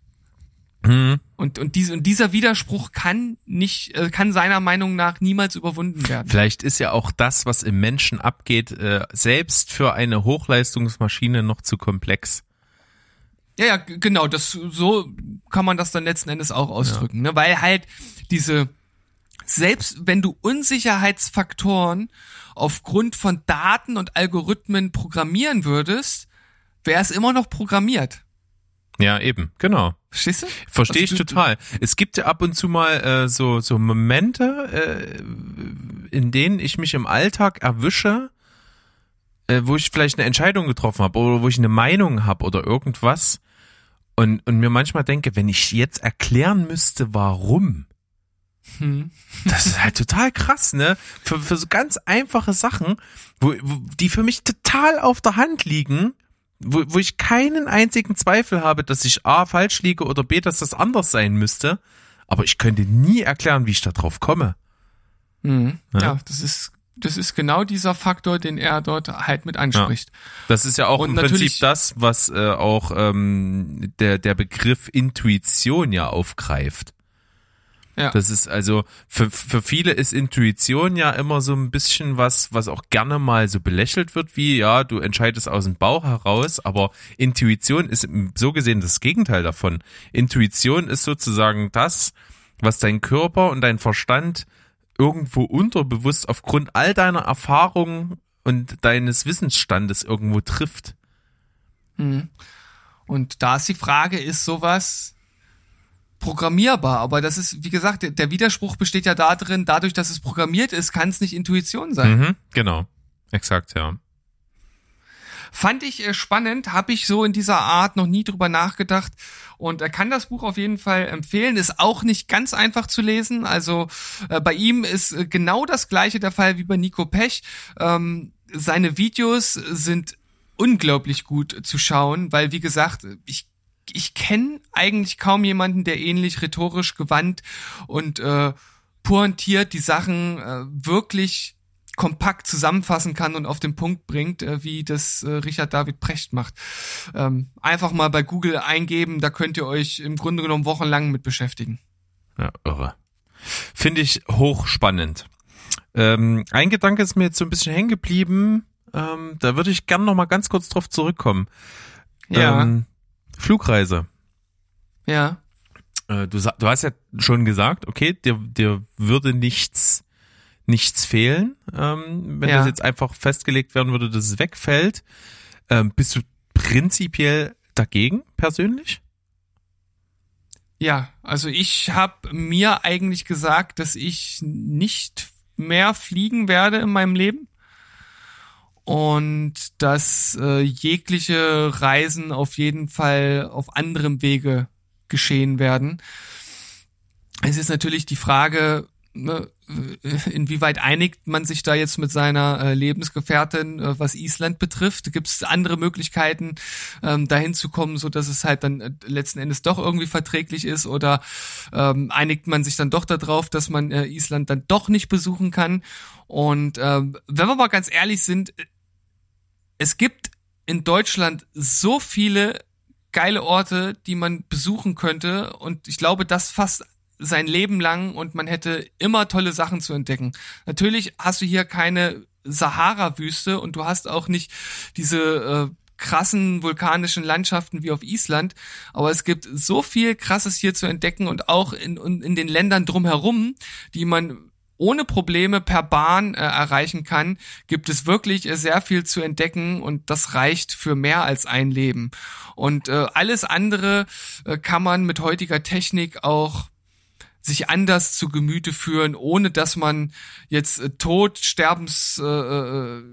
Mhm. Und, und, dies, und dieser Widerspruch kann nicht, äh, kann seiner Meinung nach niemals überwunden werden. Vielleicht ist ja auch das, was im Menschen abgeht, äh, selbst für eine Hochleistungsmaschine noch zu komplex. Ja, ja, genau, das, so kann man das dann letzten Endes auch ausdrücken, ja. ne? weil halt diese, selbst wenn du Unsicherheitsfaktoren aufgrund von Daten und Algorithmen programmieren würdest, wäre es immer noch programmiert. Ja, eben, genau. Verstehst du? Verstehe ich total. Es gibt ja ab und zu mal äh, so, so Momente, äh, in denen ich mich im Alltag erwische, äh, wo ich vielleicht eine Entscheidung getroffen habe oder wo ich eine Meinung habe oder irgendwas und, und mir manchmal denke, wenn ich jetzt erklären müsste, warum, hm. das ist halt total krass, ne? Für, für so ganz einfache Sachen, wo, wo, die für mich total auf der Hand liegen, wo, wo ich keinen einzigen Zweifel habe, dass ich A falsch liege oder B, dass das anders sein müsste. Aber ich könnte nie erklären, wie ich da drauf komme. Mhm. Ja? ja, das ist das ist genau dieser Faktor, den er dort halt mit anspricht. Ja. Das ist ja auch Und im Prinzip das, was äh, auch ähm, der der Begriff Intuition ja aufgreift. Ja. Das ist also für, für viele ist Intuition ja immer so ein bisschen was, was auch gerne mal so belächelt wird, wie ja, du entscheidest aus dem Bauch heraus, aber Intuition ist so gesehen das Gegenteil davon. Intuition ist sozusagen das, was dein Körper und dein Verstand irgendwo unterbewusst aufgrund all deiner Erfahrungen und deines Wissensstandes irgendwo trifft. Hm. Und da ist die Frage, ist sowas programmierbar. Aber das ist, wie gesagt, der Widerspruch besteht ja darin, dadurch, dass es programmiert ist, kann es nicht Intuition sein. Mhm, genau. Exakt, ja. Fand ich äh, spannend, habe ich so in dieser Art noch nie drüber nachgedacht und er kann das Buch auf jeden Fall empfehlen. Ist auch nicht ganz einfach zu lesen. Also äh, bei ihm ist äh, genau das gleiche der Fall wie bei Nico Pech. Ähm, seine Videos sind unglaublich gut zu schauen, weil wie gesagt, ich ich kenne eigentlich kaum jemanden, der ähnlich rhetorisch gewandt und äh, pointiert die Sachen äh, wirklich kompakt zusammenfassen kann und auf den Punkt bringt, äh, wie das äh, Richard David Precht macht. Ähm, einfach mal bei Google eingeben, da könnt ihr euch im Grunde genommen wochenlang mit beschäftigen. Ja, irre. Finde ich hochspannend. Ähm, ein Gedanke ist mir jetzt so ein bisschen hängen geblieben. Ähm, da würde ich gern noch mal ganz kurz drauf zurückkommen. Ja. Ähm, Flugreise. Ja. Äh, du, du hast ja schon gesagt, okay, dir, dir würde nichts, nichts fehlen, ähm, wenn ja. das jetzt einfach festgelegt werden würde, dass es wegfällt. Ähm, bist du prinzipiell dagegen, persönlich? Ja, also ich habe mir eigentlich gesagt, dass ich nicht mehr fliegen werde in meinem Leben und dass äh, jegliche Reisen auf jeden Fall auf anderem Wege geschehen werden. Es ist natürlich die Frage, ne, äh, inwieweit einigt man sich da jetzt mit seiner äh, Lebensgefährtin, äh, was Island betrifft? Gibt es andere Möglichkeiten, ähm, dahin zu kommen, so dass es halt dann äh, letzten Endes doch irgendwie verträglich ist? Oder ähm, einigt man sich dann doch darauf, dass man Island dann doch nicht besuchen kann? Und ähm, wenn wir mal ganz ehrlich sind, es gibt in Deutschland so viele geile Orte, die man besuchen könnte. Und ich glaube, das fast sein Leben lang. Und man hätte immer tolle Sachen zu entdecken. Natürlich hast du hier keine Sahara-Wüste. Und du hast auch nicht diese äh, krassen vulkanischen Landschaften wie auf Island, aber es gibt so viel Krasses hier zu entdecken. Und auch in, in den Ländern drumherum, die man ohne Probleme per Bahn äh, erreichen kann, gibt es wirklich äh, sehr viel zu entdecken und das reicht für mehr als ein Leben. Und äh, alles andere äh, kann man mit heutiger Technik auch sich anders zu Gemüte führen, ohne dass man jetzt äh, tot, sterbens, äh, äh,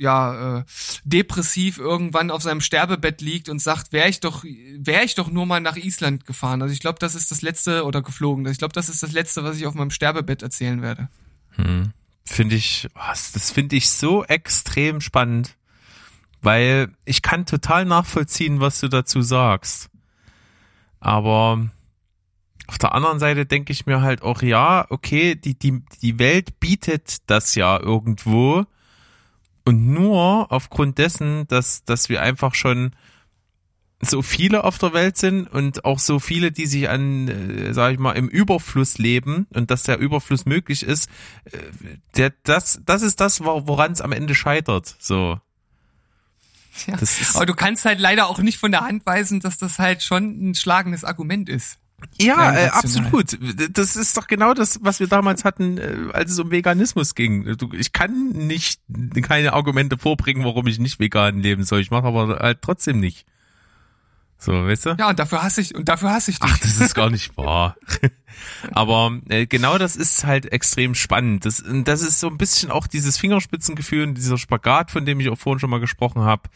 ja äh, depressiv irgendwann auf seinem Sterbebett liegt und sagt, wäre ich doch, wäre ich doch nur mal nach Island gefahren. Also ich glaube, das ist das letzte oder geflogen. Ich glaube, das ist das letzte, was ich auf meinem Sterbebett erzählen werde. Hm. Finde ich, was, das finde ich so extrem spannend, weil ich kann total nachvollziehen, was du dazu sagst. Aber auf der anderen Seite denke ich mir halt auch, ja, okay, die, die, die Welt bietet das ja irgendwo. Und nur aufgrund dessen, dass, dass wir einfach schon so viele auf der Welt sind und auch so viele, die sich an, äh, sag ich mal, im Überfluss leben und dass der Überfluss möglich ist, äh, der, das, das ist das, woran es am Ende scheitert. So. Ja. Aber du kannst halt leider auch nicht von der Hand weisen, dass das halt schon ein schlagendes Argument ist. Ja, äh, absolut. Das ist doch genau das, was wir damals hatten, äh, als es um Veganismus ging. Du, ich kann nicht keine Argumente vorbringen, warum ich nicht vegan leben soll. Ich mache aber halt trotzdem nicht. So, weißt du? Ja, und dafür hasse ich und dafür hasse ich dich. Ach, das ist gar nicht wahr. (laughs) aber äh, genau das ist halt extrem spannend. Das, das ist so ein bisschen auch dieses Fingerspitzengefühl und dieser Spagat, von dem ich auch vorhin schon mal gesprochen habe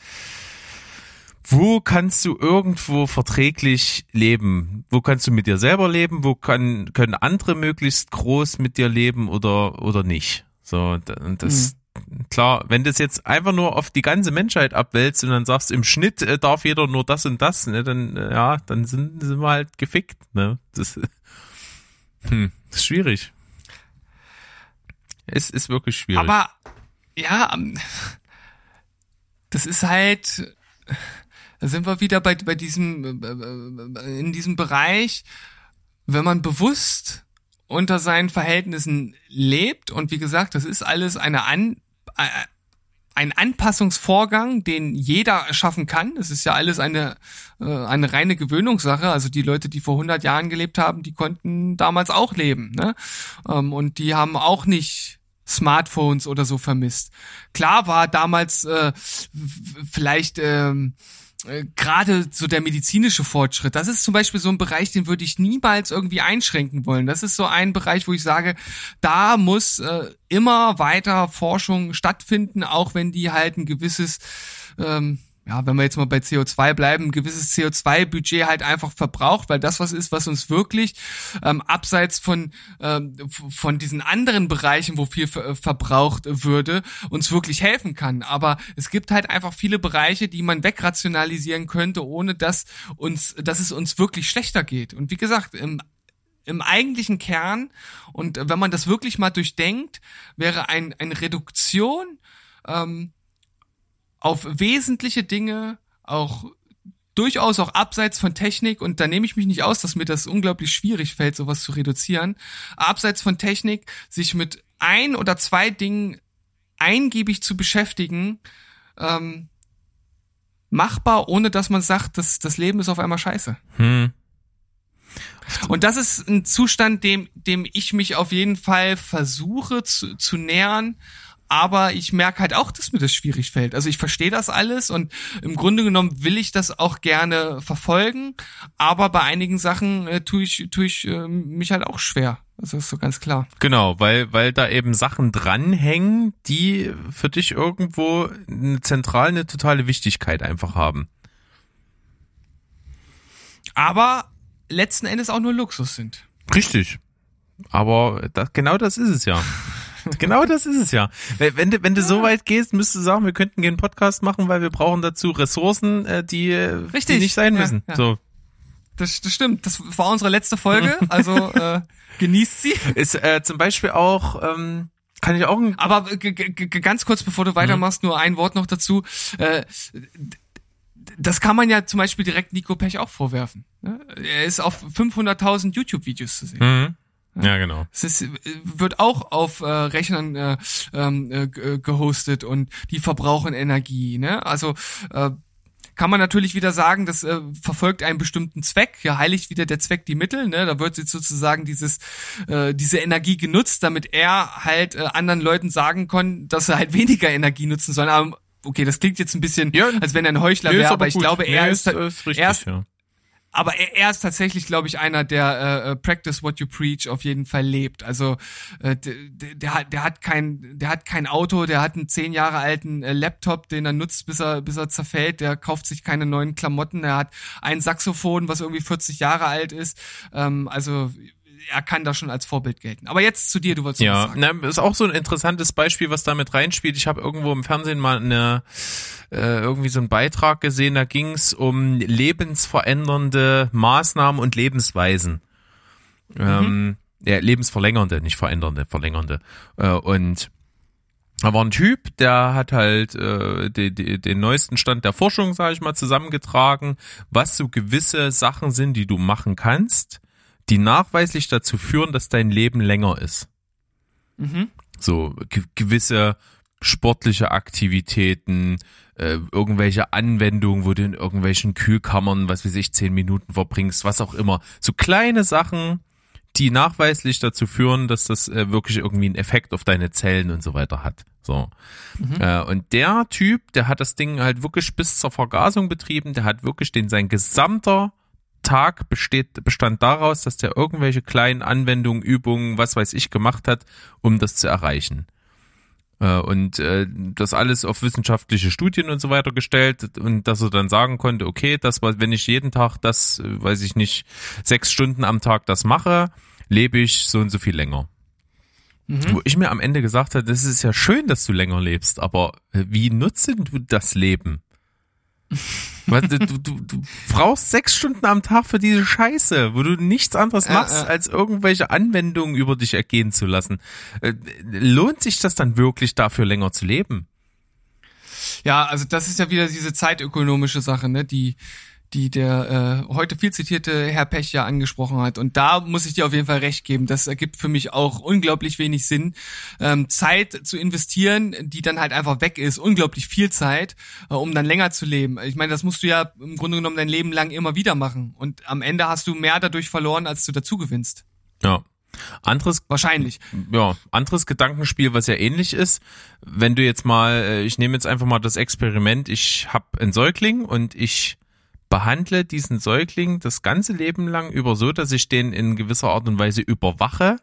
wo kannst du irgendwo verträglich leben? Wo kannst du mit dir selber leben? Wo kann, können andere möglichst groß mit dir leben oder, oder nicht? So, und das, mhm. klar, wenn das jetzt einfach nur auf die ganze Menschheit abwälzt und dann sagst, im Schnitt äh, darf jeder nur das und das, ne, dann, äh, ja, dann sind, sind wir halt gefickt, ne? Das, (laughs) hm, das ist schwierig. Es ist wirklich schwierig. Aber, ja, ähm, das ist halt, da sind wir wieder bei, bei diesem, äh, äh, in diesem Bereich, wenn man bewusst unter seinen Verhältnissen lebt und wie gesagt, das ist alles eine An, äh, ein Anpassungsvorgang, den jeder schaffen kann. Das ist ja alles eine, eine reine Gewöhnungssache. Also die Leute, die vor 100 Jahren gelebt haben, die konnten damals auch leben. Ne? Ähm, und die haben auch nicht Smartphones oder so vermisst. Klar war damals äh, vielleicht ähm, äh, gerade so der medizinische Fortschritt, das ist zum Beispiel so ein Bereich, den würde ich niemals irgendwie einschränken wollen. Das ist so ein Bereich, wo ich sage, da muss äh, immer weiter Forschung stattfinden, auch wenn die halt ein gewisses ähm, ja, wenn wir jetzt mal bei CO2 bleiben, ein gewisses CO2-Budget halt einfach verbraucht, weil das was ist, was uns wirklich ähm, abseits von ähm, von diesen anderen Bereichen, wo viel ver verbraucht würde, uns wirklich helfen kann. Aber es gibt halt einfach viele Bereiche, die man wegrationalisieren könnte, ohne dass uns, dass es uns wirklich schlechter geht. Und wie gesagt, im im eigentlichen Kern und wenn man das wirklich mal durchdenkt, wäre ein, eine Reduktion ähm, auf wesentliche Dinge, auch durchaus auch abseits von Technik, und da nehme ich mich nicht aus, dass mir das unglaublich schwierig fällt, sowas zu reduzieren, abseits von Technik sich mit ein oder zwei Dingen eingiebig zu beschäftigen, ähm, machbar, ohne dass man sagt, dass das Leben ist auf einmal scheiße. Hm. Und das ist ein Zustand, dem, dem ich mich auf jeden Fall versuche zu, zu nähern, aber ich merke halt auch, dass mir das schwierig fällt. Also ich verstehe das alles und im Grunde genommen will ich das auch gerne verfolgen, aber bei einigen Sachen äh, tue ich, tue ich äh, mich halt auch schwer. Also ist so ganz klar. Genau, weil, weil da eben Sachen dranhängen, die für dich irgendwo eine zentral eine totale Wichtigkeit einfach haben. Aber letzten Endes auch nur Luxus sind. Richtig. Aber das, genau das ist es ja. (laughs) (laughs) genau das ist es ja. Wenn du, wenn du ja. so weit gehst, müsstest du sagen, wir könnten gerne einen Podcast machen, weil wir brauchen dazu Ressourcen, äh, die, Richtig. die nicht sein müssen. Ja, ja. So. Das, das stimmt. Das war unsere letzte Folge. (laughs) Also äh, genießt sie. Ist äh, zum Beispiel auch. Ähm, kann ich auch. Aber ganz kurz, bevor du weitermachst, mhm. nur ein Wort noch dazu. Äh, das kann man ja zum Beispiel direkt Nico Pech auch vorwerfen. Ne? Er ist auf 500.000 YouTube-Videos zu sehen. Mhm. Ja, genau. Es ist, wird auch auf äh, Rechnern äh, ähm, äh, gehostet und die verbrauchen Energie. Ne? Also äh, kann man natürlich wieder sagen, das äh, verfolgt einen bestimmten Zweck. Ja, heiligt wieder der Zweck die Mittel. Ne? Da wird jetzt sozusagen dieses äh, diese Energie genutzt, damit er halt äh, anderen Leuten sagen kann, dass sie halt weniger Energie nutzen sollen. Aber okay, das klingt jetzt ein bisschen, ja, als wenn er ein Heuchler wäre, aber ich gut. glaube, er nee, ist, ist, ist richtig, er ist, ja aber er, er ist tatsächlich, glaube ich, einer, der äh, äh, Practice What You Preach auf jeden Fall lebt. Also äh, der, der, hat, der hat kein, der hat kein Auto, der hat einen zehn Jahre alten äh, Laptop, den er nutzt, bis er, bis er zerfällt. Der kauft sich keine neuen Klamotten. Der hat ein Saxophon, was irgendwie 40 Jahre alt ist. Ähm, also er kann da schon als Vorbild gelten. Aber jetzt zu dir, du wolltest ja, was sagen. Ja, ist auch so ein interessantes Beispiel, was damit reinspielt. Ich habe irgendwo im Fernsehen mal eine äh, irgendwie so einen Beitrag gesehen, da ging es um lebensverändernde Maßnahmen und Lebensweisen. Mhm. Ähm, ja, lebensverlängernde, nicht verändernde, verlängernde. Äh, und da war ein Typ, der hat halt äh, die, die, den neuesten Stand der Forschung, sage ich mal, zusammengetragen, was so gewisse Sachen sind, die du machen kannst, die nachweislich dazu führen, dass dein Leben länger ist. Mhm. So ge gewisse sportliche Aktivitäten, äh, irgendwelche Anwendungen, wo du in irgendwelchen Kühlkammern, was weiß ich, zehn Minuten verbringst, was auch immer. So kleine Sachen, die nachweislich dazu führen, dass das äh, wirklich irgendwie einen Effekt auf deine Zellen und so weiter hat. So. Mhm. Äh, und der Typ, der hat das Ding halt wirklich bis zur Vergasung betrieben, der hat wirklich den sein gesamter Tag besteht, bestand daraus, dass der irgendwelche kleinen Anwendungen, Übungen, was weiß ich, gemacht hat, um das zu erreichen. Äh, und äh, das alles auf wissenschaftliche Studien und so weiter gestellt und dass er dann sagen konnte, okay, das war, wenn ich jeden Tag das, äh, weiß ich nicht, sechs Stunden am Tag das mache, lebe ich so und so viel länger. Mhm. Wo ich mir am Ende gesagt habe, das ist ja schön, dass du länger lebst, aber wie nutzt du das Leben? Du, du, du brauchst sechs Stunden am Tag für diese Scheiße, wo du nichts anderes machst, äh, äh. als irgendwelche Anwendungen über dich ergehen zu lassen. Äh, lohnt sich das dann wirklich dafür länger zu leben? Ja, also das ist ja wieder diese zeitökonomische Sache, ne, die die der äh, heute viel zitierte Herr Pech ja angesprochen hat. Und da muss ich dir auf jeden Fall recht geben. Das ergibt für mich auch unglaublich wenig Sinn, ähm, Zeit zu investieren, die dann halt einfach weg ist. Unglaublich viel Zeit, äh, um dann länger zu leben. Ich meine, das musst du ja im Grunde genommen dein Leben lang immer wieder machen. Und am Ende hast du mehr dadurch verloren, als du dazu gewinnst. Ja. Anderes wahrscheinlich. Ja, anderes Gedankenspiel, was ja ähnlich ist. Wenn du jetzt mal, äh, ich nehme jetzt einfach mal das Experiment, ich habe einen Säugling und ich behandle diesen Säugling das ganze Leben lang über so, dass ich den in gewisser Art und Weise überwache,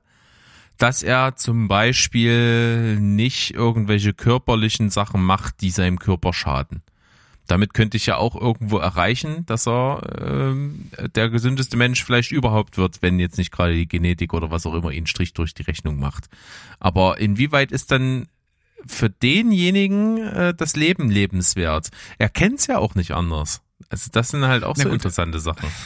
dass er zum Beispiel nicht irgendwelche körperlichen Sachen macht, die seinem Körper schaden. Damit könnte ich ja auch irgendwo erreichen, dass er äh, der gesündeste Mensch vielleicht überhaupt wird, wenn jetzt nicht gerade die Genetik oder was auch immer ihn Strich durch die Rechnung macht. Aber inwieweit ist dann für denjenigen äh, das Leben lebenswert? Er kennt es ja auch nicht anders. Also das sind halt auch Na so gut. interessante Sachen. (laughs)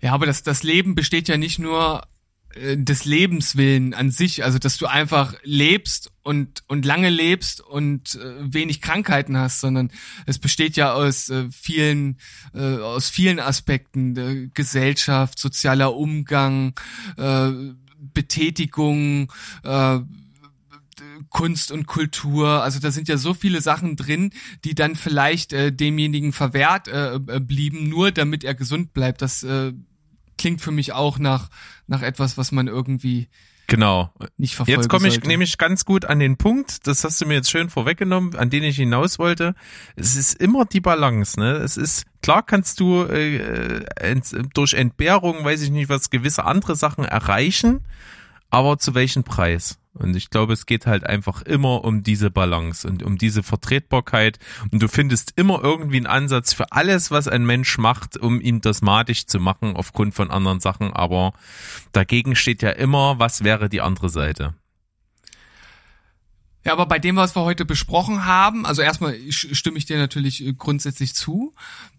Ja, aber das, das Leben besteht ja nicht nur äh, des Lebenswillen an sich, also dass du einfach lebst und und lange lebst und äh, wenig Krankheiten hast, sondern es besteht ja aus äh, vielen äh, aus vielen Aspekten äh, Gesellschaft, sozialer Umgang, äh, Betätigung, äh, Kunst und Kultur. Also da sind ja so viele Sachen drin, die dann vielleicht äh, demjenigen verwehrt äh, äh, blieben, nur damit er gesund bleibt. Das äh, klingt für mich auch nach nach etwas, was man irgendwie Genau. Nicht verfolgen jetzt komme ich sollte. nämlich ganz gut an den Punkt, das hast du mir jetzt schön vorweggenommen, an den ich hinaus wollte. Es ist immer die Balance, ne? Es ist, klar kannst du äh, ent, durch Entbehrung, weiß ich nicht was, gewisse andere Sachen erreichen, aber zu welchem Preis? Und ich glaube, es geht halt einfach immer um diese Balance und um diese Vertretbarkeit. Und du findest immer irgendwie einen Ansatz für alles, was ein Mensch macht, um ihn das madig zu machen aufgrund von anderen Sachen. Aber dagegen steht ja immer, was wäre die andere Seite? Ja, aber bei dem, was wir heute besprochen haben, also erstmal stimme ich dir natürlich grundsätzlich zu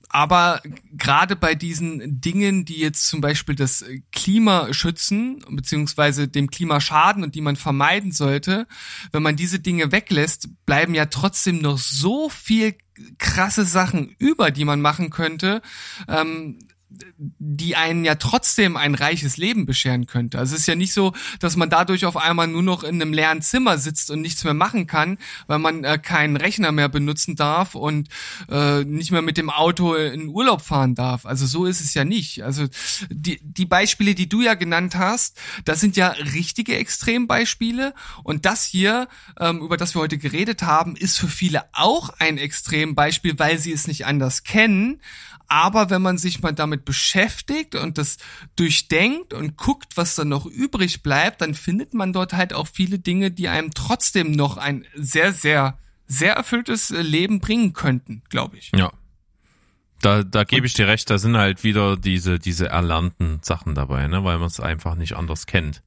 aber gerade bei diesen Dingen, die jetzt zum Beispiel das Klima schützen, beziehungsweise dem Klima schaden und die man vermeiden sollte, wenn man diese Dinge weglässt, bleiben ja trotzdem noch so viel krasse Sachen über, die man machen könnte, ähm, die einen ja trotzdem ein reiches Leben bescheren könnte. Also es ist ja nicht so, dass man dadurch auf einmal nur noch in einem leeren Zimmer sitzt und nichts mehr machen kann, weil man äh, keinen Rechner mehr benutzen darf und äh, nicht mehr mit dem Auto in Urlaub fahren darf. Also so ist es ja nicht. Also die, die Beispiele, die du ja genannt hast, das sind ja richtige Extrembeispiele und das hier, ähm, über das wir heute geredet haben, ist für viele auch ein Extrembeispiel, weil sie es nicht anders kennen Aber wenn man sich mal damit beschäftigt und das durchdenkt und guckt, was dann noch übrig bleibt, dann findet man dort halt auch viele Dinge, die einem trotzdem noch ein sehr, sehr, sehr erfülltes äh, Leben bringen könnten, glaube ich. Ja. Da, da gebe ich dir recht, da sind halt wieder diese, diese erlernten Sachen dabei, ne, weil man es einfach nicht anders kennt.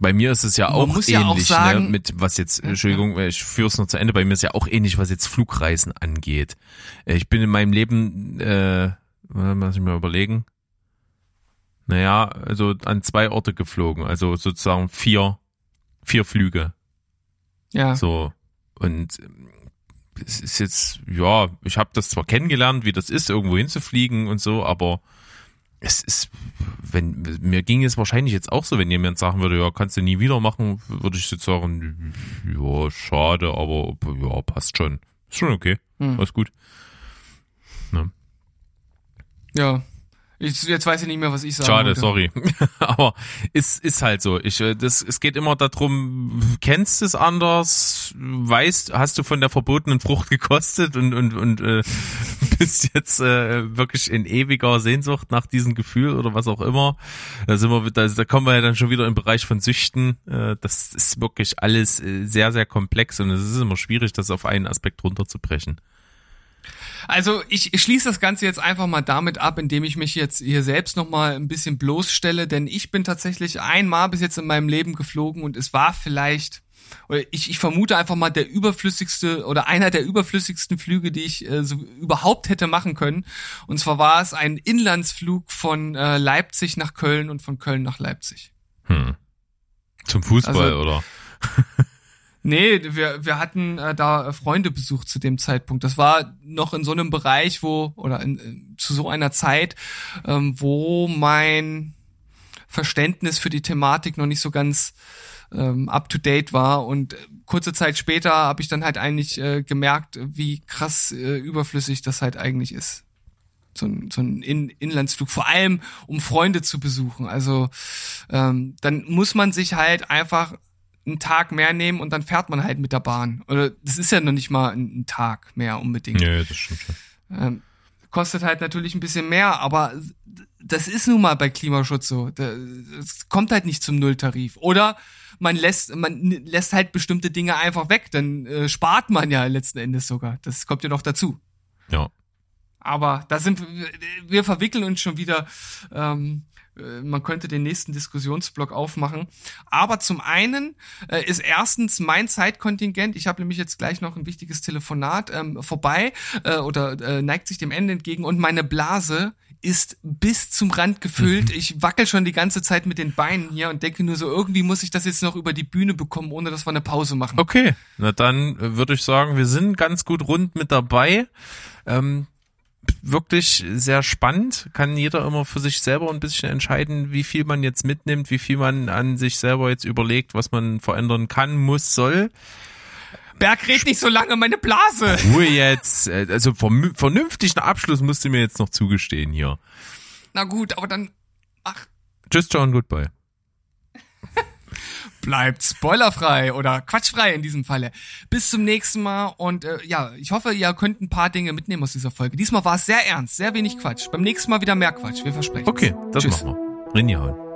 Bei mir ist es ja auch ähnlich, ja auch ne, sagen, ne, mit was jetzt, Entschuldigung, ich führe es noch zu Ende, bei mir ist ja auch ähnlich, was jetzt Flugreisen angeht. Ich bin in meinem Leben, äh, muss ich mal überlegen, naja, also an zwei Orte geflogen, also sozusagen vier, vier Flüge. Ja. So. Und es ist jetzt, ja, ich habe das zwar kennengelernt, wie das ist, irgendwo hinzufliegen und so, aber es ist, wenn, mir ging es wahrscheinlich jetzt auch so, wenn jemand sagen würde, ja, kannst du nie wieder machen, würde ich jetzt sagen, ja, schade, aber ja, passt schon. Ist schon okay. Hm. Alles gut. Ne? Ja, ich, jetzt weiß ich nicht mehr, was ich sage. Schade, wollte. sorry. (laughs) Aber ist, ist halt so. Ich, äh, das, es geht immer darum, kennst du es anders, weißt, hast du von der verbotenen Frucht gekostet und, und, und äh, (laughs) bist jetzt äh, wirklich in ewiger Sehnsucht nach diesem Gefühl oder was auch immer. Da sind wir, da, da kommen wir ja dann schon wieder im Bereich von Süchten. Äh, das ist wirklich alles äh, sehr, sehr komplex und es ist immer schwierig, das auf einen Aspekt runterzubrechen. Also ich, schließe das Ganze jetzt einfach mal damit ab, indem ich mich jetzt hier selbst nochmal ein bisschen bloßstelle, denn ich bin tatsächlich einmal bis jetzt in meinem Leben geflogen und es war vielleicht oder ich, ich vermute einfach mal der überflüssigste oder einer der überflüssigsten Flüge, die ich äh, so überhaupt hätte machen können. Und zwar war es ein Inlandsflug von äh, Leipzig nach Köln und von Köln nach Leipzig. Hm. Zum Fußball also, oder? (laughs) Nee, wir, wir hatten äh, da Freunde besucht zu dem Zeitpunkt. Das war noch in so einem Bereich, wo, oder in, zu so einer Zeit, ähm, wo mein Verständnis für die Thematik noch nicht so ganz ähm, up to date war. Und kurze Zeit später habe ich dann halt eigentlich äh, gemerkt, wie krass äh, überflüssig das halt eigentlich ist. So ein, so ein in Inlandsflug, vor allem um Freunde zu besuchen. Also ähm, dann muss man sich halt einfach einen Tag mehr nehmen und dann fährt man halt mit der Bahn. Oder das ist ja noch nicht mal ein, Tag mehr unbedingt. Ja, das stimmt schon. Ähm, kostet halt natürlich ein bisschen mehr, aber das ist nun mal bei Klimaschutz so. Es kommt halt nicht zum Nulltarif. Oder man lässt, man lässt halt bestimmte Dinge einfach weg, dann äh, spart man ja letzten Endes sogar. Das kommt ja noch dazu. Ja. Aber da sind wir verwickeln uns schon wieder ähm, äh, man könnte den nächsten Diskussionsblock aufmachen. Aber zum einen äh, ist erstens mein Zeitkontingent, ich habe nämlich jetzt gleich noch ein wichtiges Telefonat ähm, vorbei äh, oder äh, neigt sich dem Ende entgegen und meine Blase ist bis zum Rand gefüllt. Mhm. Ich wackel schon die ganze Zeit mit den Beinen hier und denke nur so, irgendwie muss ich das jetzt noch über die Bühne bekommen, ohne dass wir eine Pause machen. Okay, na dann äh, würde ich sagen, wir sind ganz gut rund mit dabei. Ähm, wirklich sehr spannend. Kann jeder immer für sich selber ein bisschen entscheiden, wie viel man jetzt mitnimmt, wie viel man an sich selber jetzt überlegt, was man verändern kann, muss, soll. Berg, red nicht so lange, meine Blase. Ruhe jetzt. Äh, also vernünftigen Abschluss musst du mir jetzt noch zugestehen hier. Na gut, aber dann, ach. Tschüss, John, goodbye (laughs) bleibt spoilerfrei oder quatschfrei in diesem Falle. Bis zum nächsten Mal und äh, ja, ich hoffe, ihr könnt ein paar Dinge mitnehmen aus dieser Folge. Diesmal war es sehr ernst, sehr wenig Quatsch. Beim nächsten Mal wieder mehr Quatsch, wir versprechen. Okay, das Tschüss. machen wir. Rinjahauen.